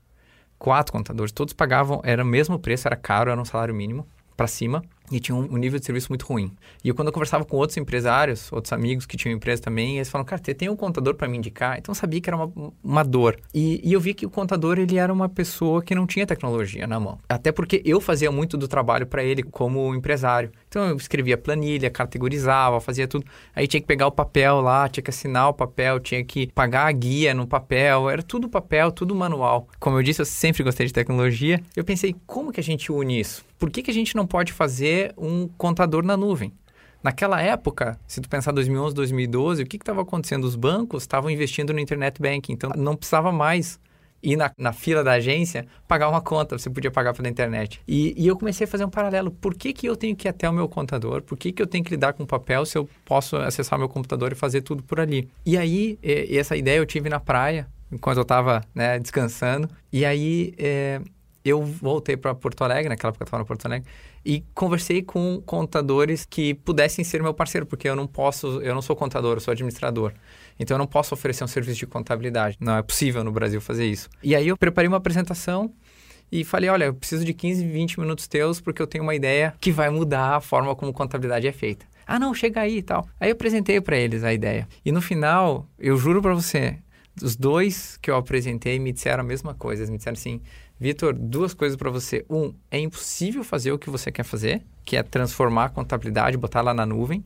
Quatro contadores. Todos pagavam, era o mesmo preço, era caro, era um salário mínimo para cima e tinha um, nível de serviço muito ruim. E eu, quando eu conversava com outros empresários, outros amigos que tinham empresa também, eles falaram, cara, tem um contador para me indicar? Então eu sabia que era uma, uma dor. E, e, eu vi que o contador, ele era uma pessoa que não tinha tecnologia na mão. Até porque eu fazia muito do trabalho para ele como empresário. Então eu escrevia planilha, categorizava, fazia tudo. Aí tinha que pegar o papel lá, tinha que assinar o papel, tinha que pagar a guia no papel, era tudo papel, tudo manual. Como eu disse, eu sempre gostei de tecnologia. Eu pensei, como que a gente une isso? Por que, que a gente não pode fazer um contador na nuvem? Naquela época, se tu pensar 2011, 2012, o que estava acontecendo? Os bancos estavam investindo no internet banking, então não precisava mais ir na, na fila da agência pagar uma conta, você podia pagar pela internet. E, e, eu comecei a fazer um paralelo. Por que, que eu tenho que ir até o meu contador? Por que, que eu tenho que lidar com papel se eu posso acessar meu computador e fazer tudo por ali? E aí, e, essa ideia eu tive na praia, enquanto eu estava né, descansando. E aí, é, eu voltei para Porto Alegre, naquela época eu estava no Porto Alegre, e conversei com contadores que pudessem ser meu parceiro, porque eu não posso, eu não sou contador, eu sou administrador. Então eu não posso oferecer um serviço de contabilidade. Não é possível no Brasil fazer isso. E aí eu preparei uma apresentação e falei, olha, eu preciso de 15, 20 minutos teus porque eu tenho uma ideia que vai mudar a forma como contabilidade é feita. Ah, não, chega aí e tal. Aí eu apresentei para eles a ideia. E no final, eu juro para você, os dois que eu apresentei me disseram a mesma coisa. Eles me disseram assim, Vitor, duas coisas para você. Um, é impossível fazer o que você quer fazer, que é transformar a contabilidade, botar lá na nuvem.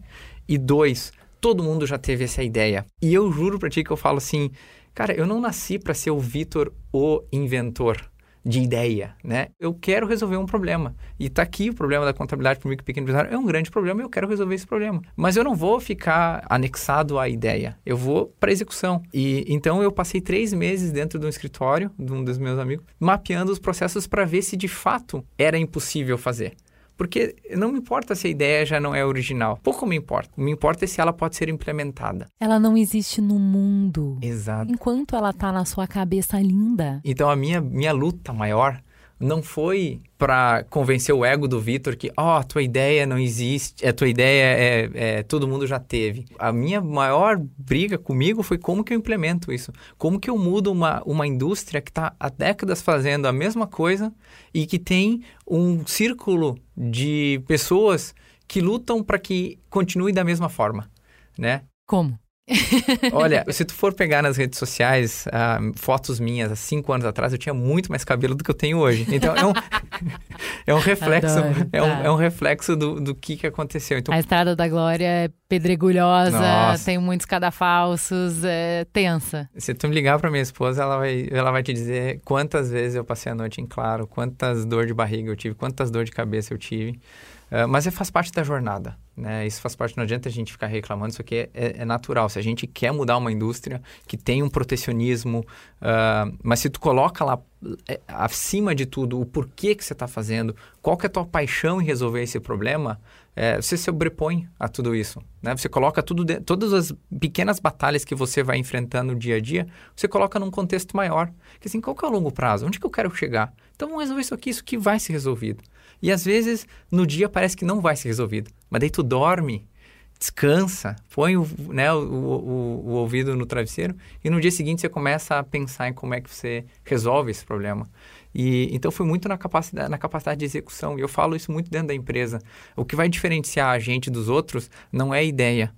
E dois, todo mundo já teve essa ideia. E eu juro para ti que eu falo assim, cara, eu não nasci para ser o Vitor o inventor de ideia, né? Eu quero resolver um problema. E está aqui o problema da contabilidade para o micro e pequeno empresário. É um grande problema e eu quero resolver esse problema. Mas eu não vou ficar anexado à ideia. Eu vou para a execução. E então eu passei três meses dentro de um escritório de um dos meus amigos, mapeando os processos para ver se de fato era impossível fazer. Porque não me importa se a ideia já não é original. Pouco me importa. Me importa é se ela pode ser implementada. Ela não existe no mundo. Exato. Enquanto ela está na sua cabeça linda. Então a minha, minha luta maior não foi para convencer o ego do Vitor que, ó, oh, tua ideia não existe, a tua ideia é, é, todo mundo já teve. A minha maior briga comigo foi como que eu implemento isso, como que eu mudo uma, uma indústria que está há décadas fazendo a mesma coisa e que tem um círculo de pessoas que lutam para que continue da mesma forma, né? Como? Olha, se tu for pegar nas redes sociais uh, fotos minhas há cinco anos atrás, eu tinha muito mais cabelo do que eu tenho hoje. Então é um, é um reflexo, Adoro, é, um, tá. é um reflexo do, do que, que aconteceu. Então, A Estrada da Glória é pedregulhosa, Nossa. tem muitos cadafalsos, é tensa. se tu me ligar para minha esposa, ela vai, ela vai te dizer quantas vezes eu passei a noite em claro, quantas dor de barriga eu tive, quantas dor de cabeça eu tive. Uh, mas é, faz parte da jornada, né? Isso faz parte, não adianta a gente ficar reclamando, isso aqui é, é, é natural. Se a gente quer mudar uma indústria que tem um protecionismo, uh, mas se tu coloca lá é, acima de tudo o porquê que você está fazendo, qual que é a tua paixão em resolver esse problema, é, você se sobrepõe a tudo isso, né? Você coloca tudo, de, todas as pequenas batalhas que você vai enfrentando no dia a dia, você coloca num contexto maior. Que assim, qual que é o longo prazo? Onde que eu quero chegar? Então vamos resolver isso aqui, isso que vai ser resolvido. E às vezes, no dia parece que não vai ser resolvido. Mas daí tu dorme, descansa, põe o, né, o, o, o, ouvido no travesseiro e no dia seguinte você começa a pensar em como é que você resolve esse problema. E então foi muito na capacidade, na capacidade de execução. E eu falo isso muito dentro da empresa. O que vai diferenciar a gente dos outros não é a ideia,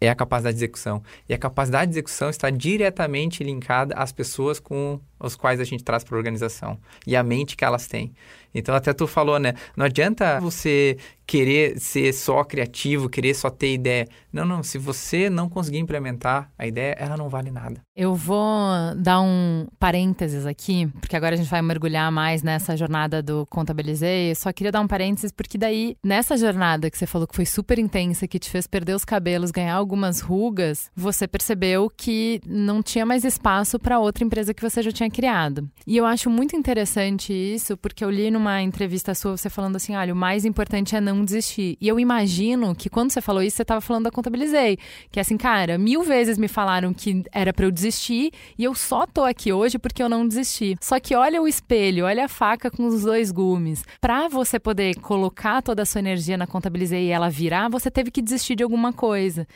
é a capacidade de execução. E a capacidade de execução está diretamente linkada às pessoas com as quais a gente traz para a organização e a mente que elas têm. Então, até tu falou, né? Não adianta você querer ser só criativo, querer só ter ideia. Não, não. Se você não conseguir implementar a ideia, ela não vale nada. Eu vou dar um parênteses aqui, porque agora a gente vai mergulhar mais nessa jornada do Contabilizei. Eu só queria dar um parênteses, porque daí, nessa jornada que você falou que foi super intensa, que te fez perder os cabelos, ganhar algumas rugas, você percebeu que não tinha mais espaço para outra empresa que você já tinha criado. E eu acho muito interessante isso, porque eu li numa entrevista sua você falando assim: olha, o mais importante é não desistir. E eu imagino que quando você falou isso, você estava falando da Contabilizei. Que é assim, cara, mil vezes me falaram que era para eu desistir e eu só tô aqui hoje porque eu não desisti. Só que olha o espelho, olha a faca com os dois gumes. Para você poder colocar toda a sua energia na Contabilizei e ela virar, você teve que desistir de alguma coisa.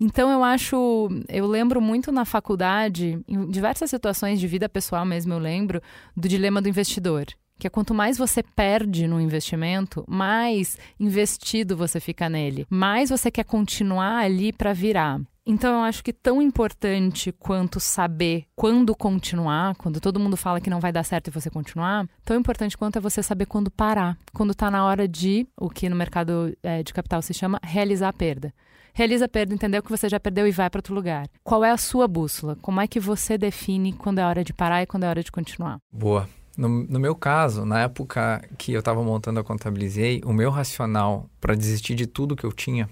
Então eu acho, eu lembro muito na faculdade, em diversas situações de vida pessoal mesmo eu lembro do dilema do investidor. Que é quanto mais você perde no investimento, mais investido você fica nele, mais você quer continuar ali para virar. Então eu acho que tão importante quanto saber quando continuar, quando todo mundo fala que não vai dar certo e você continuar, tão importante quanto é você saber quando parar, quando está na hora de, o que no mercado é, de capital se chama realizar a perda realiza a perda, entendeu que você já perdeu e vai para outro lugar. Qual é a sua bússola? Como é que você define quando é hora de parar e quando é hora de continuar? Boa. No, no meu caso, na época que eu estava montando a Contabilizei, o meu racional para desistir de tudo que eu tinha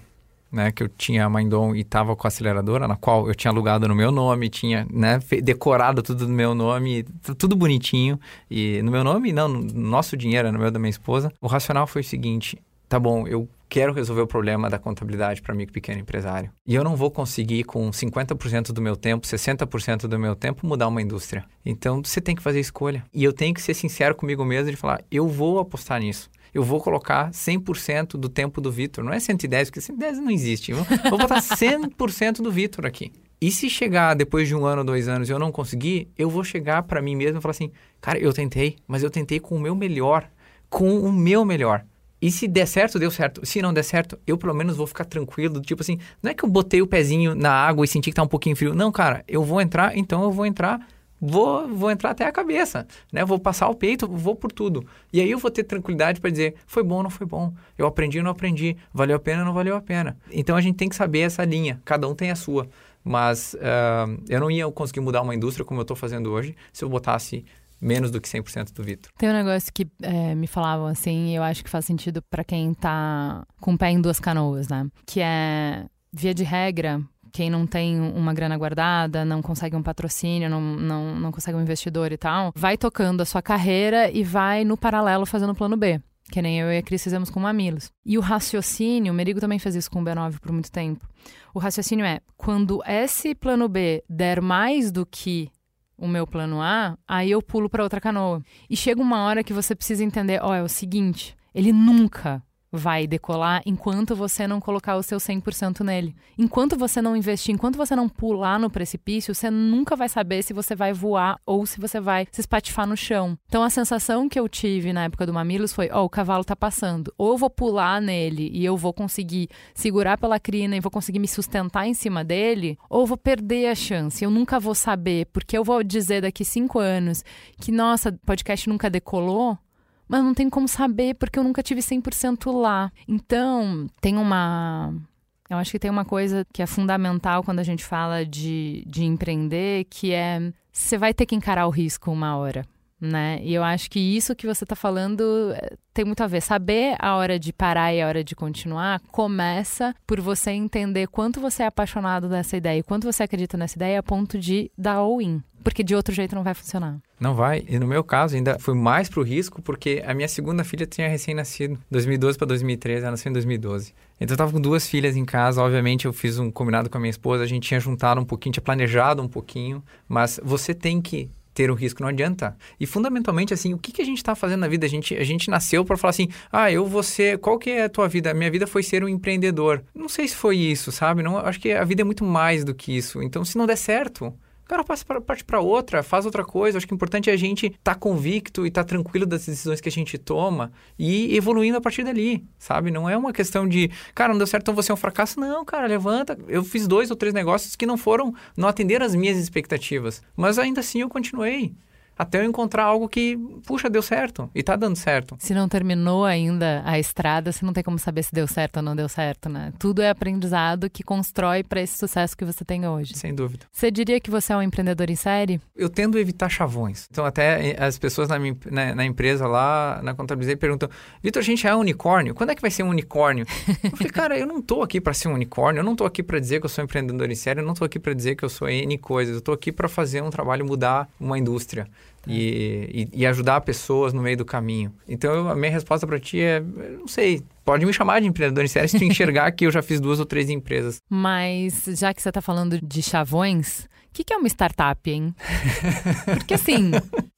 né, que eu tinha a Mindon e estava com a aceleradora, na qual eu tinha alugado no meu nome, tinha né, decorado tudo no meu nome, tudo bonitinho. E no meu nome, não, no nosso dinheiro, no meu da minha esposa. O racional foi o seguinte: tá bom, eu quero resolver o problema da contabilidade para micro e pequeno empresário. E eu não vou conseguir, com 50% do meu tempo, 60% do meu tempo, mudar uma indústria. Então, você tem que fazer escolha. E eu tenho que ser sincero comigo mesmo de falar, eu vou apostar nisso eu vou colocar 100% do tempo do Vitor. Não é 110, porque 110 não existe. Eu vou botar 100% do Vitor aqui. E se chegar depois de um ano, dois anos e eu não conseguir, eu vou chegar para mim mesmo e falar assim: cara, eu tentei, mas eu tentei com o meu melhor. Com o meu melhor. E se der certo, deu certo. Se não der certo, eu pelo menos vou ficar tranquilo. Tipo assim, não é que eu botei o pezinho na água e senti que tá um pouquinho frio. Não, cara, eu vou entrar, então eu vou entrar vou, vou entrar até a cabeça, né? Vou passar o peito, vou por tudo. E aí eu vou ter tranquilidade para dizer, foi bom ou não foi bom? Eu aprendi ou não aprendi? Valeu a pena ou não valeu a pena? Então a gente tem que saber essa linha, cada um tem a sua. Mas uh, eu não ia conseguir mudar uma indústria como eu estou fazendo hoje se eu botasse menos do que 100% do Vitor. Tem um negócio que é, me falavam assim, e eu acho que faz sentido para quem tá com o pé em duas canoas, né? Que é, via de regra, quem não tem uma grana guardada, não consegue um patrocínio, não, não, não consegue um investidor e tal, vai tocando a sua carreira e vai no paralelo fazendo o plano B. Que nem eu e a Cris fizemos com Mamilos. E o raciocínio, o Merigo também fez isso com o B9 por muito tempo. O raciocínio é: quando esse plano B der mais do que o meu plano A, aí eu pulo para outra canoa. E chega uma hora que você precisa entender: ó, oh, é o seguinte, ele nunca vai decolar enquanto você não colocar o seu 100% nele. Enquanto você não investir, enquanto você não pular no precipício, você nunca vai saber se você vai voar ou se você vai se espatifar no chão. Então a sensação que eu tive na época do Mamilos foi: ó, oh, o cavalo tá passando. Ou eu vou pular nele e eu vou conseguir segurar pela crina e vou conseguir me sustentar em cima dele, ou eu vou perder a chance. Eu nunca vou saber, porque eu vou dizer daqui cinco anos que, nossa, podcast nunca decolou mas não tem como saber porque eu nunca tive 100% lá. Então, tem uma. Eu acho que tem uma coisa que é fundamental quando a gente fala de, de empreender, que é você vai ter que encarar o risco uma hora né? E eu acho que isso que você está falando eh, tem muito a ver. Saber a hora de parar e a hora de continuar começa por você entender quanto você é apaixonado dessa ideia e quanto você acredita nessa ideia a ponto de dar all-in. Porque de outro jeito não vai funcionar. Não vai. E no meu caso, ainda foi mais pro risco, porque a minha segunda filha tinha recém-nascido. 2012 para 2013, ela nasceu em 2012. Então eu tava com duas filhas em casa. Obviamente, eu fiz um combinado com a minha esposa. A gente tinha juntado um pouquinho, tinha planejado um pouquinho. Mas você tem que ter o risco, não adianta. E fundamentalmente, assim, o que, que a gente está fazendo na vida? A gente, a gente nasceu para falar assim, ah, eu vou ser, qual que é a tua vida? Minha vida foi ser um empreendedor. Não sei se foi isso, sabe? Não, acho que a vida é muito mais do que isso. Então, se não der certo, o cara passa pra, parte para outra, faz outra coisa. Acho que o importante é a gente estar tá convicto e estar tá tranquilo das decisões que a gente toma e evoluindo a partir dali, sabe? Não é uma questão de, cara, não deu certo, então você é um fracasso. Não, cara, levanta. Eu fiz dois ou três negócios que não foram, não atenderam as minhas expectativas, mas ainda assim eu continuei até eu encontrar algo que, puxa, deu certo e tá dando certo. Se não terminou ainda a estrada, você não tem como saber se deu certo ou não deu certo, né? Tudo é aprendizado que constrói para esse sucesso que você tem hoje. Sem dúvida. Você diria que você é um empreendedor em série? Eu tendo a evitar chavões. Então, até as pessoas na, minha, na, na empresa lá, na contabilidade, perguntam: Vitor, a gente é um unicórnio? Quando é que vai ser um unicórnio? eu falei, cara, eu não tô aqui para ser um unicórnio, eu não tô aqui para dizer que eu sou empreendedor em série, eu não tô aqui para dizer que eu sou N coisas, eu tô aqui para fazer um trabalho mudar uma indústria. É. E, e, e, ajudar pessoas no meio do caminho. Então, a minha resposta para ti é, não sei, pode me chamar de empreendedor em série se tu enxergar que eu já fiz duas ou três empresas. Mas, já que você está falando de chavões, o que, que é uma startup, hein? Porque, assim,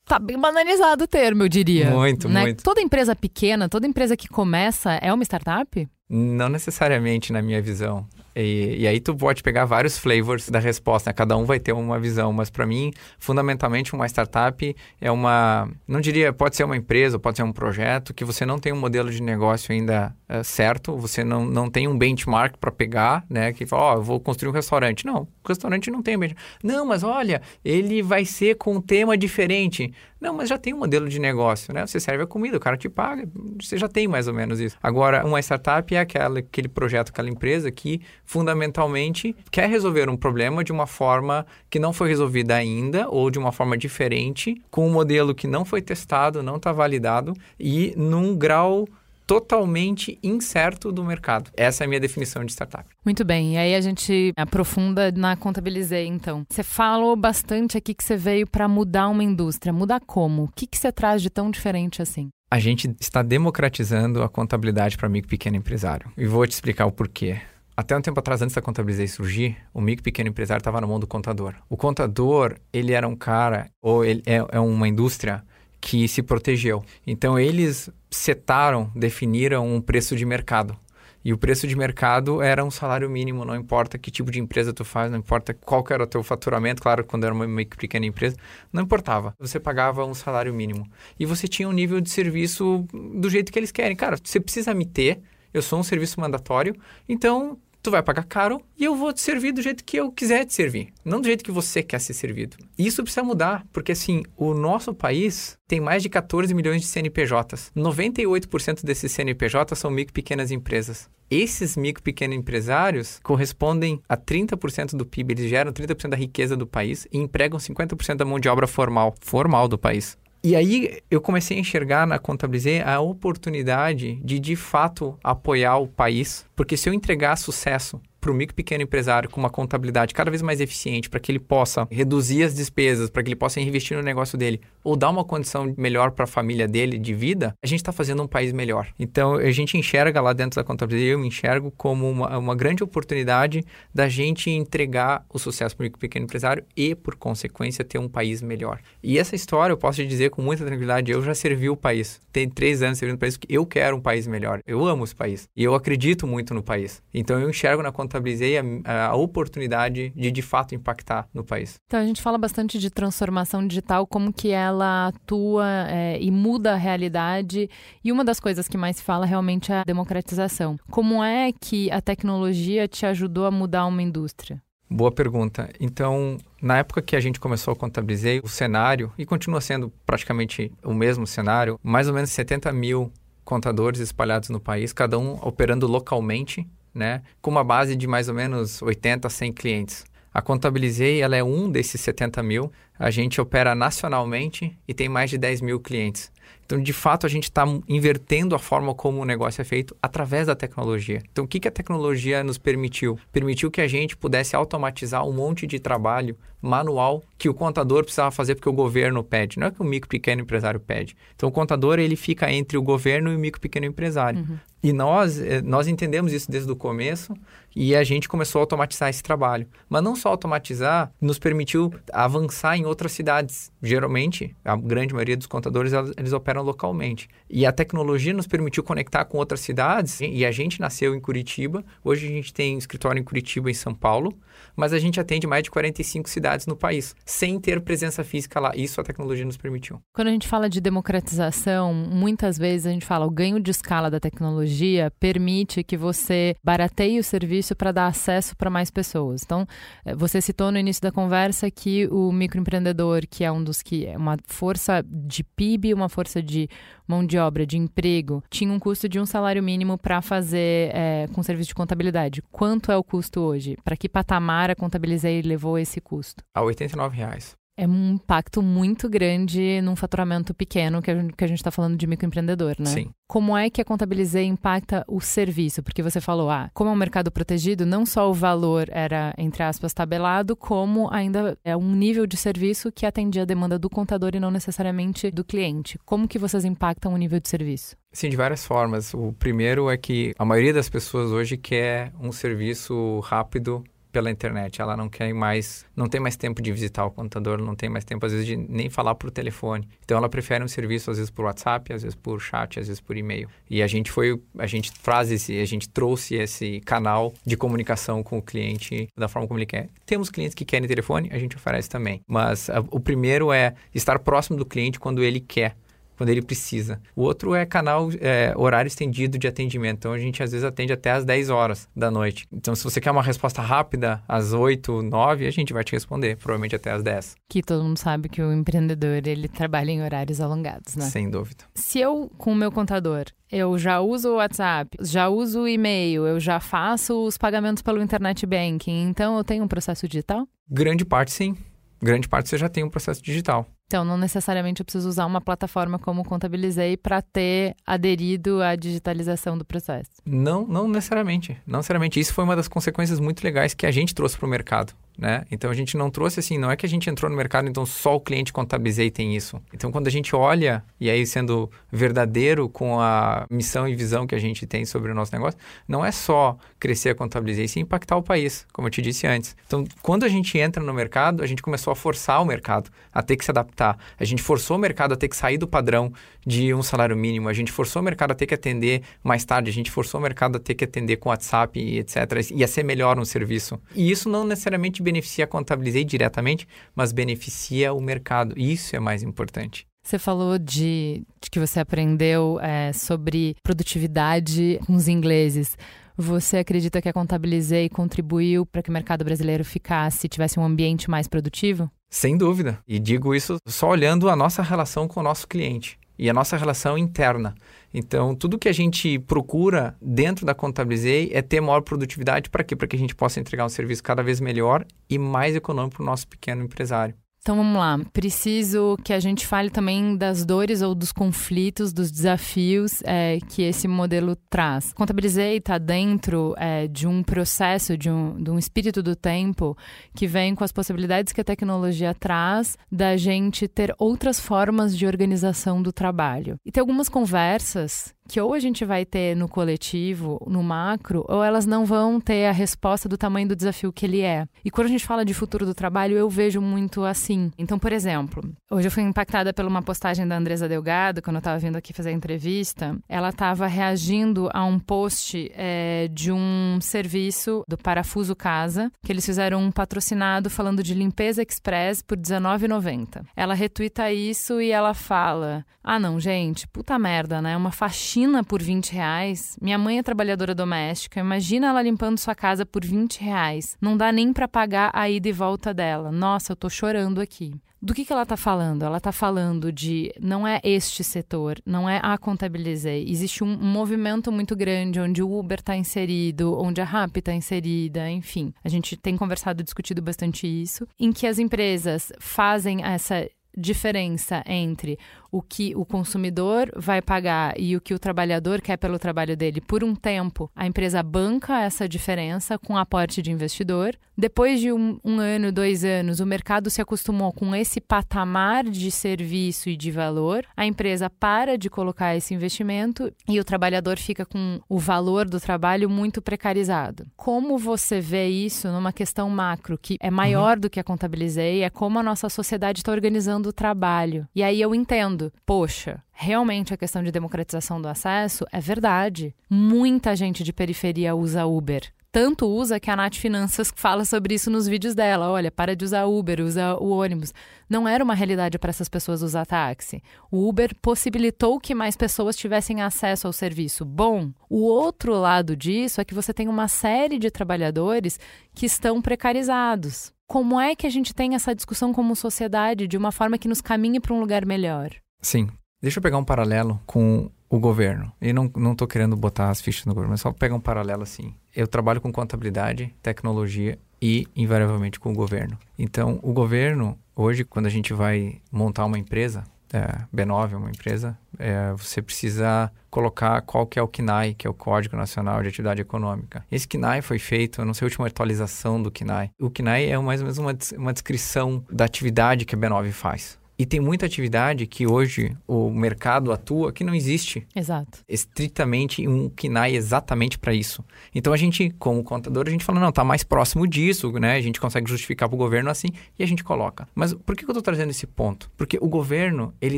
tá bem banalizado o termo, eu diria. Muito, né? muito. Toda empresa pequena, toda empresa que começa é uma startup? Não necessariamente, na minha visão. E, e, aí tu pode pegar vários flavors da resposta, né? cada um vai ter uma visão, mas para mim, fundamentalmente, uma startup é uma, não diria, pode ser uma empresa, pode ser um projeto, que você não tem um modelo de negócio ainda é, certo, você não, não tem um benchmark para pegar, né, que fala, ó, oh, eu vou construir um restaurante. Não, o restaurante não tem benchmark. Não, mas olha, ele vai ser com um tema diferente. Não, mas já tem um modelo de negócio, né? Você serve a comida, o cara te paga, você já tem mais ou menos isso. Agora, uma startup é aquela, aquele projeto, aquela empresa que fundamentalmente quer resolver um problema de uma forma que não foi resolvida ainda ou de uma forma diferente, com um modelo que não foi testado, não está validado e num grau totalmente incerto do mercado. Essa é a minha definição de startup. Muito bem, e aí a gente aprofunda na Contabilizei, então. Você falou bastante aqui que você veio para mudar uma indústria. Mudar como? O que, que você traz de tão diferente assim? A gente está democratizando a contabilidade para micro e pequeno empresário. E vou te explicar o porquê. Até um tempo atrás, antes da Contabilizei surgir, o micro e pequeno empresário estava na mão do contador. O contador, ele era um cara, ou ele é, é uma indústria que se protegeu. Então, eles setaram, definiram um preço de mercado. E o preço de mercado era um salário mínimo, não importa que tipo de empresa tu faz, não importa qual era o teu faturamento, claro, quando era uma pequena empresa, não importava. Você pagava um salário mínimo. E você tinha um nível de serviço do jeito que eles querem. Cara, você precisa me ter, eu sou um serviço mandatório, então tu vai pagar caro e eu vou te servir do jeito que eu quiser te servir, não do jeito que você quer ser servido. E isso precisa mudar, porque assim, o nosso país tem mais de 14 milhões de CNPJs. 98% desses CNPJs são micro e pequenas empresas. Esses micro e pequenos empresários correspondem a 30% do PIB, eles geram 30% da riqueza do país e empregam 50% da mão de obra formal, formal do país. E aí eu comecei a enxergar na Contabilizei a oportunidade de de fato apoiar o país, porque se eu entregar sucesso para o micro pequeno empresário com uma contabilidade cada vez mais eficiente, para que ele possa reduzir as despesas, para que ele possa investir no negócio dele, ou dar uma condição melhor para a família dele de vida, a gente está fazendo um país melhor. Então, a gente enxerga lá dentro da contabilidade, eu me enxergo como uma, uma grande oportunidade da gente entregar o sucesso para o micro pequeno empresário e, por consequência, ter um país melhor. E essa história, eu posso te dizer com muita tranquilidade, eu já servi o país. Tem três anos servindo o país, eu quero um país melhor. Eu amo esse país. E eu acredito muito no país. Então, eu enxergo na contabilidade contabilizei a, a, oportunidade de de fato impactar no país. Então a gente fala bastante de transformação digital, como que ela atua é, e muda a realidade. E uma das coisas que mais se fala realmente é a democratização. Como é que a tecnologia te ajudou a mudar uma indústria? Boa pergunta. Então, na época que a gente começou a contabilizar, o cenário, e continua sendo praticamente o mesmo cenário, mais ou menos 70 mil contadores espalhados no país, cada um operando localmente né, com uma base de mais ou menos 80 a 100 clientes. A Contabilizei ela é um desses 70 mil. A gente opera nacionalmente e tem mais de 10 mil clientes. Então, de fato, a gente está invertendo a forma como o negócio é feito através da tecnologia. Então, o que, que a tecnologia nos permitiu? Permitiu que a gente pudesse automatizar um monte de trabalho manual que o contador precisava fazer porque o governo pede. Não é que o micro pequeno empresário pede. Então, o contador ele fica entre o governo e o micro pequeno empresário. Uhum. E nós, eh, nós entendemos isso desde o começo e a gente começou a automatizar esse trabalho. Mas não só automatizar, nos permitiu avançar em outras cidades. Geralmente, a grande maioria dos contadores, eles operam localmente. E a tecnologia nos permitiu conectar com outras cidades e a gente nasceu em Curitiba. Hoje a gente tem escritório em Curitiba e em São Paulo, mas a gente atende mais de 45 cidades no país, sem ter presença física lá. Isso a tecnologia nos permitiu. Quando a gente fala de democratização, muitas vezes a gente fala o ganho de escala da tecnologia permite que você barateie o serviço para dar acesso para mais pessoas. Então, eh, você citou no início da conversa que o microempreendedor, que é um dos que é uma força de PIB, uma força de mão de obra, de emprego, tinha um custo de um salário mínimo para fazer é, com serviço de contabilidade. Quanto é o custo hoje? Para que patamar a Contabilizei levou esse custo? A R$ reais é um impacto muito grande num faturamento pequeno que a gente está falando de microempreendedor, né? Sim. Como é que a Contabilizei impacta o serviço? Porque você falou, ah, como é um mercado protegido, não só o valor era, entre aspas, tabelado, como ainda é um nível de serviço que atendia a demanda do contador e não necessariamente do cliente. Como que vocês impactam o nível de serviço? Sim, de várias formas. O primeiro é que a maioria das pessoas hoje quer um serviço rápido pela internet. Ela não quer mais, não tem mais tempo de visitar o computador, não tem mais tempo às vezes de nem falar por telefone. Então ela prefere um serviço às vezes por WhatsApp, às vezes por chat, às vezes por e-mail. E a gente foi, a gente traz esse, a gente trouxe esse canal de comunicação com o cliente da forma como ele quer. Temos clientes que querem telefone, a gente oferece também. Mas a, o primeiro é estar próximo do cliente quando ele quer quando ele precisa. O outro é canal, é, horário estendido de atendimento. Então, a gente às vezes atende até às 10 horas da noite. Então, se você quer uma resposta rápida, às 8, 9, a gente vai te responder, provavelmente até às 10. Que todo mundo sabe que o empreendedor, ele trabalha em horários alongados, né? Sem dúvida. Se eu, com o meu contador, eu já uso o WhatsApp, já uso o e-mail, eu já faço os pagamentos pelo internet banking, então eu tenho um processo digital? Grande parte sim. Grande parte você já tem um processo digital. Então, não necessariamente eu preciso usar uma plataforma como Contabilizei para ter aderido à digitalização do processo. Não, não necessariamente. Não necessariamente. Isso foi uma das consequências muito legais que a gente trouxe para o mercado. Né? Então a gente não trouxe assim, não é que a gente entrou no mercado, então só o cliente contabilizei tem isso. Então quando a gente olha, e aí sendo verdadeiro com a missão e visão que a gente tem sobre o nosso negócio, não é só crescer a contabilizei, sim impactar o país, como eu te disse antes. Então quando a gente entra no mercado, a gente começou a forçar o mercado a ter que se adaptar. A gente forçou o mercado a ter que sair do padrão de um salário mínimo, a gente forçou o mercado a ter que atender mais tarde, a gente forçou o mercado a ter que atender com WhatsApp e etc. Ia ser melhor um serviço. E isso não necessariamente beneficia a Contabilizei diretamente, mas beneficia o mercado. Isso é mais importante. Você falou de, de que você aprendeu é, sobre produtividade com os ingleses. Você acredita que a Contabilizei contribuiu para que o mercado brasileiro ficasse, tivesse um ambiente mais produtivo? Sem dúvida. E digo isso só olhando a nossa relação com o nosso cliente e a nossa relação interna. Então, tudo que a gente procura dentro da Contabilizei é ter maior produtividade para quê? Para que a gente possa entregar um serviço cada vez melhor e mais econômico para o nosso pequeno empresário. Então vamos lá. Preciso que a gente fale também das dores ou dos conflitos, dos desafios é, que esse modelo traz. Contabilizei está dentro é, de um processo, de um, de um espírito do tempo que vem com as possibilidades que a tecnologia traz da gente ter outras formas de organização do trabalho. E tem algumas conversas que ou a gente vai ter no coletivo, no macro, ou elas não vão ter a resposta do tamanho do desafio que ele é. E quando a gente fala de futuro do trabalho, eu vejo muito assim. Então, por exemplo, hoje eu fui impactada por uma postagem da Andresa Delgado, quando eu estava vindo aqui fazer a entrevista. Ela estava reagindo a um post é, de um serviço do Parafuso Casa, que eles fizeram um patrocinado falando de limpeza express por R$19,90. Ela retuita isso e ela fala: Ah, não, gente, puta merda, né? Uma faxina faxina por 20 reais. Minha mãe é trabalhadora doméstica. Imagina ela limpando sua casa por 20 reais. Não dá nem para pagar a ida e volta dela. Nossa, eu tô chorando aqui. Do que, que ela está falando? Ela está falando de não é este setor, não é a contabilizei. Existe um, movimento muito grande onde o Uber está inserido, onde a Rap está inserida, enfim. A gente tem conversado e discutido bastante isso, em que as empresas fazem essa diferença entre o que o consumidor vai pagar e o que o trabalhador quer pelo trabalho dele por um tempo, a empresa banca essa diferença com aporte de investidor. Depois de um, um, ano, dois anos, o mercado se acostumou com esse patamar de serviço e de valor, a empresa para de colocar esse investimento e o trabalhador fica com o valor do trabalho muito precarizado. Como você vê isso numa questão macro, que é maior uhum. do que a contabilizei, é como a nossa sociedade está organizando o trabalho. E aí eu entendo poxa, realmente a questão de democratização do acesso é verdade. Muita gente de periferia usa Uber. Tanto usa que a Nath Finanças fala sobre isso nos vídeos dela. Olha, para de usar Uber, usa o ônibus. Não era uma realidade para essas pessoas usar táxi. O Uber possibilitou que mais pessoas tivessem acesso ao serviço. Bom, o outro lado disso é que você tem uma série de trabalhadores que estão precarizados. Como é que a gente tem essa discussão como sociedade de uma forma que nos caminhe para um lugar melhor? Sim. Deixa eu pegar um paralelo com o governo. E não, não tô querendo botar as fichas no governo, mas só pegar um paralelo assim. Eu trabalho com contabilidade, tecnologia e, invariavelmente, com o governo. Então, o governo, hoje, quando a gente vai montar uma empresa, é, B9 é uma empresa, é, você precisa colocar qual que é o KNAI, que é o Código Nacional de Atividade Econômica. Esse KNAI foi feito, eu não sei a última atualização do KNAI. O KNAI é mais ou menos uma, uma descrição da atividade que a B9 faz. E tem muita atividade que hoje o mercado atua que não existe. Exato. Estritamente um KNAI exatamente para isso. Então a gente, como contador, a gente fala, não, tá mais próximo disso, né? A gente consegue justificar para o governo assim e a gente coloca. Mas por que eu estou trazendo esse ponto? Porque o governo, ele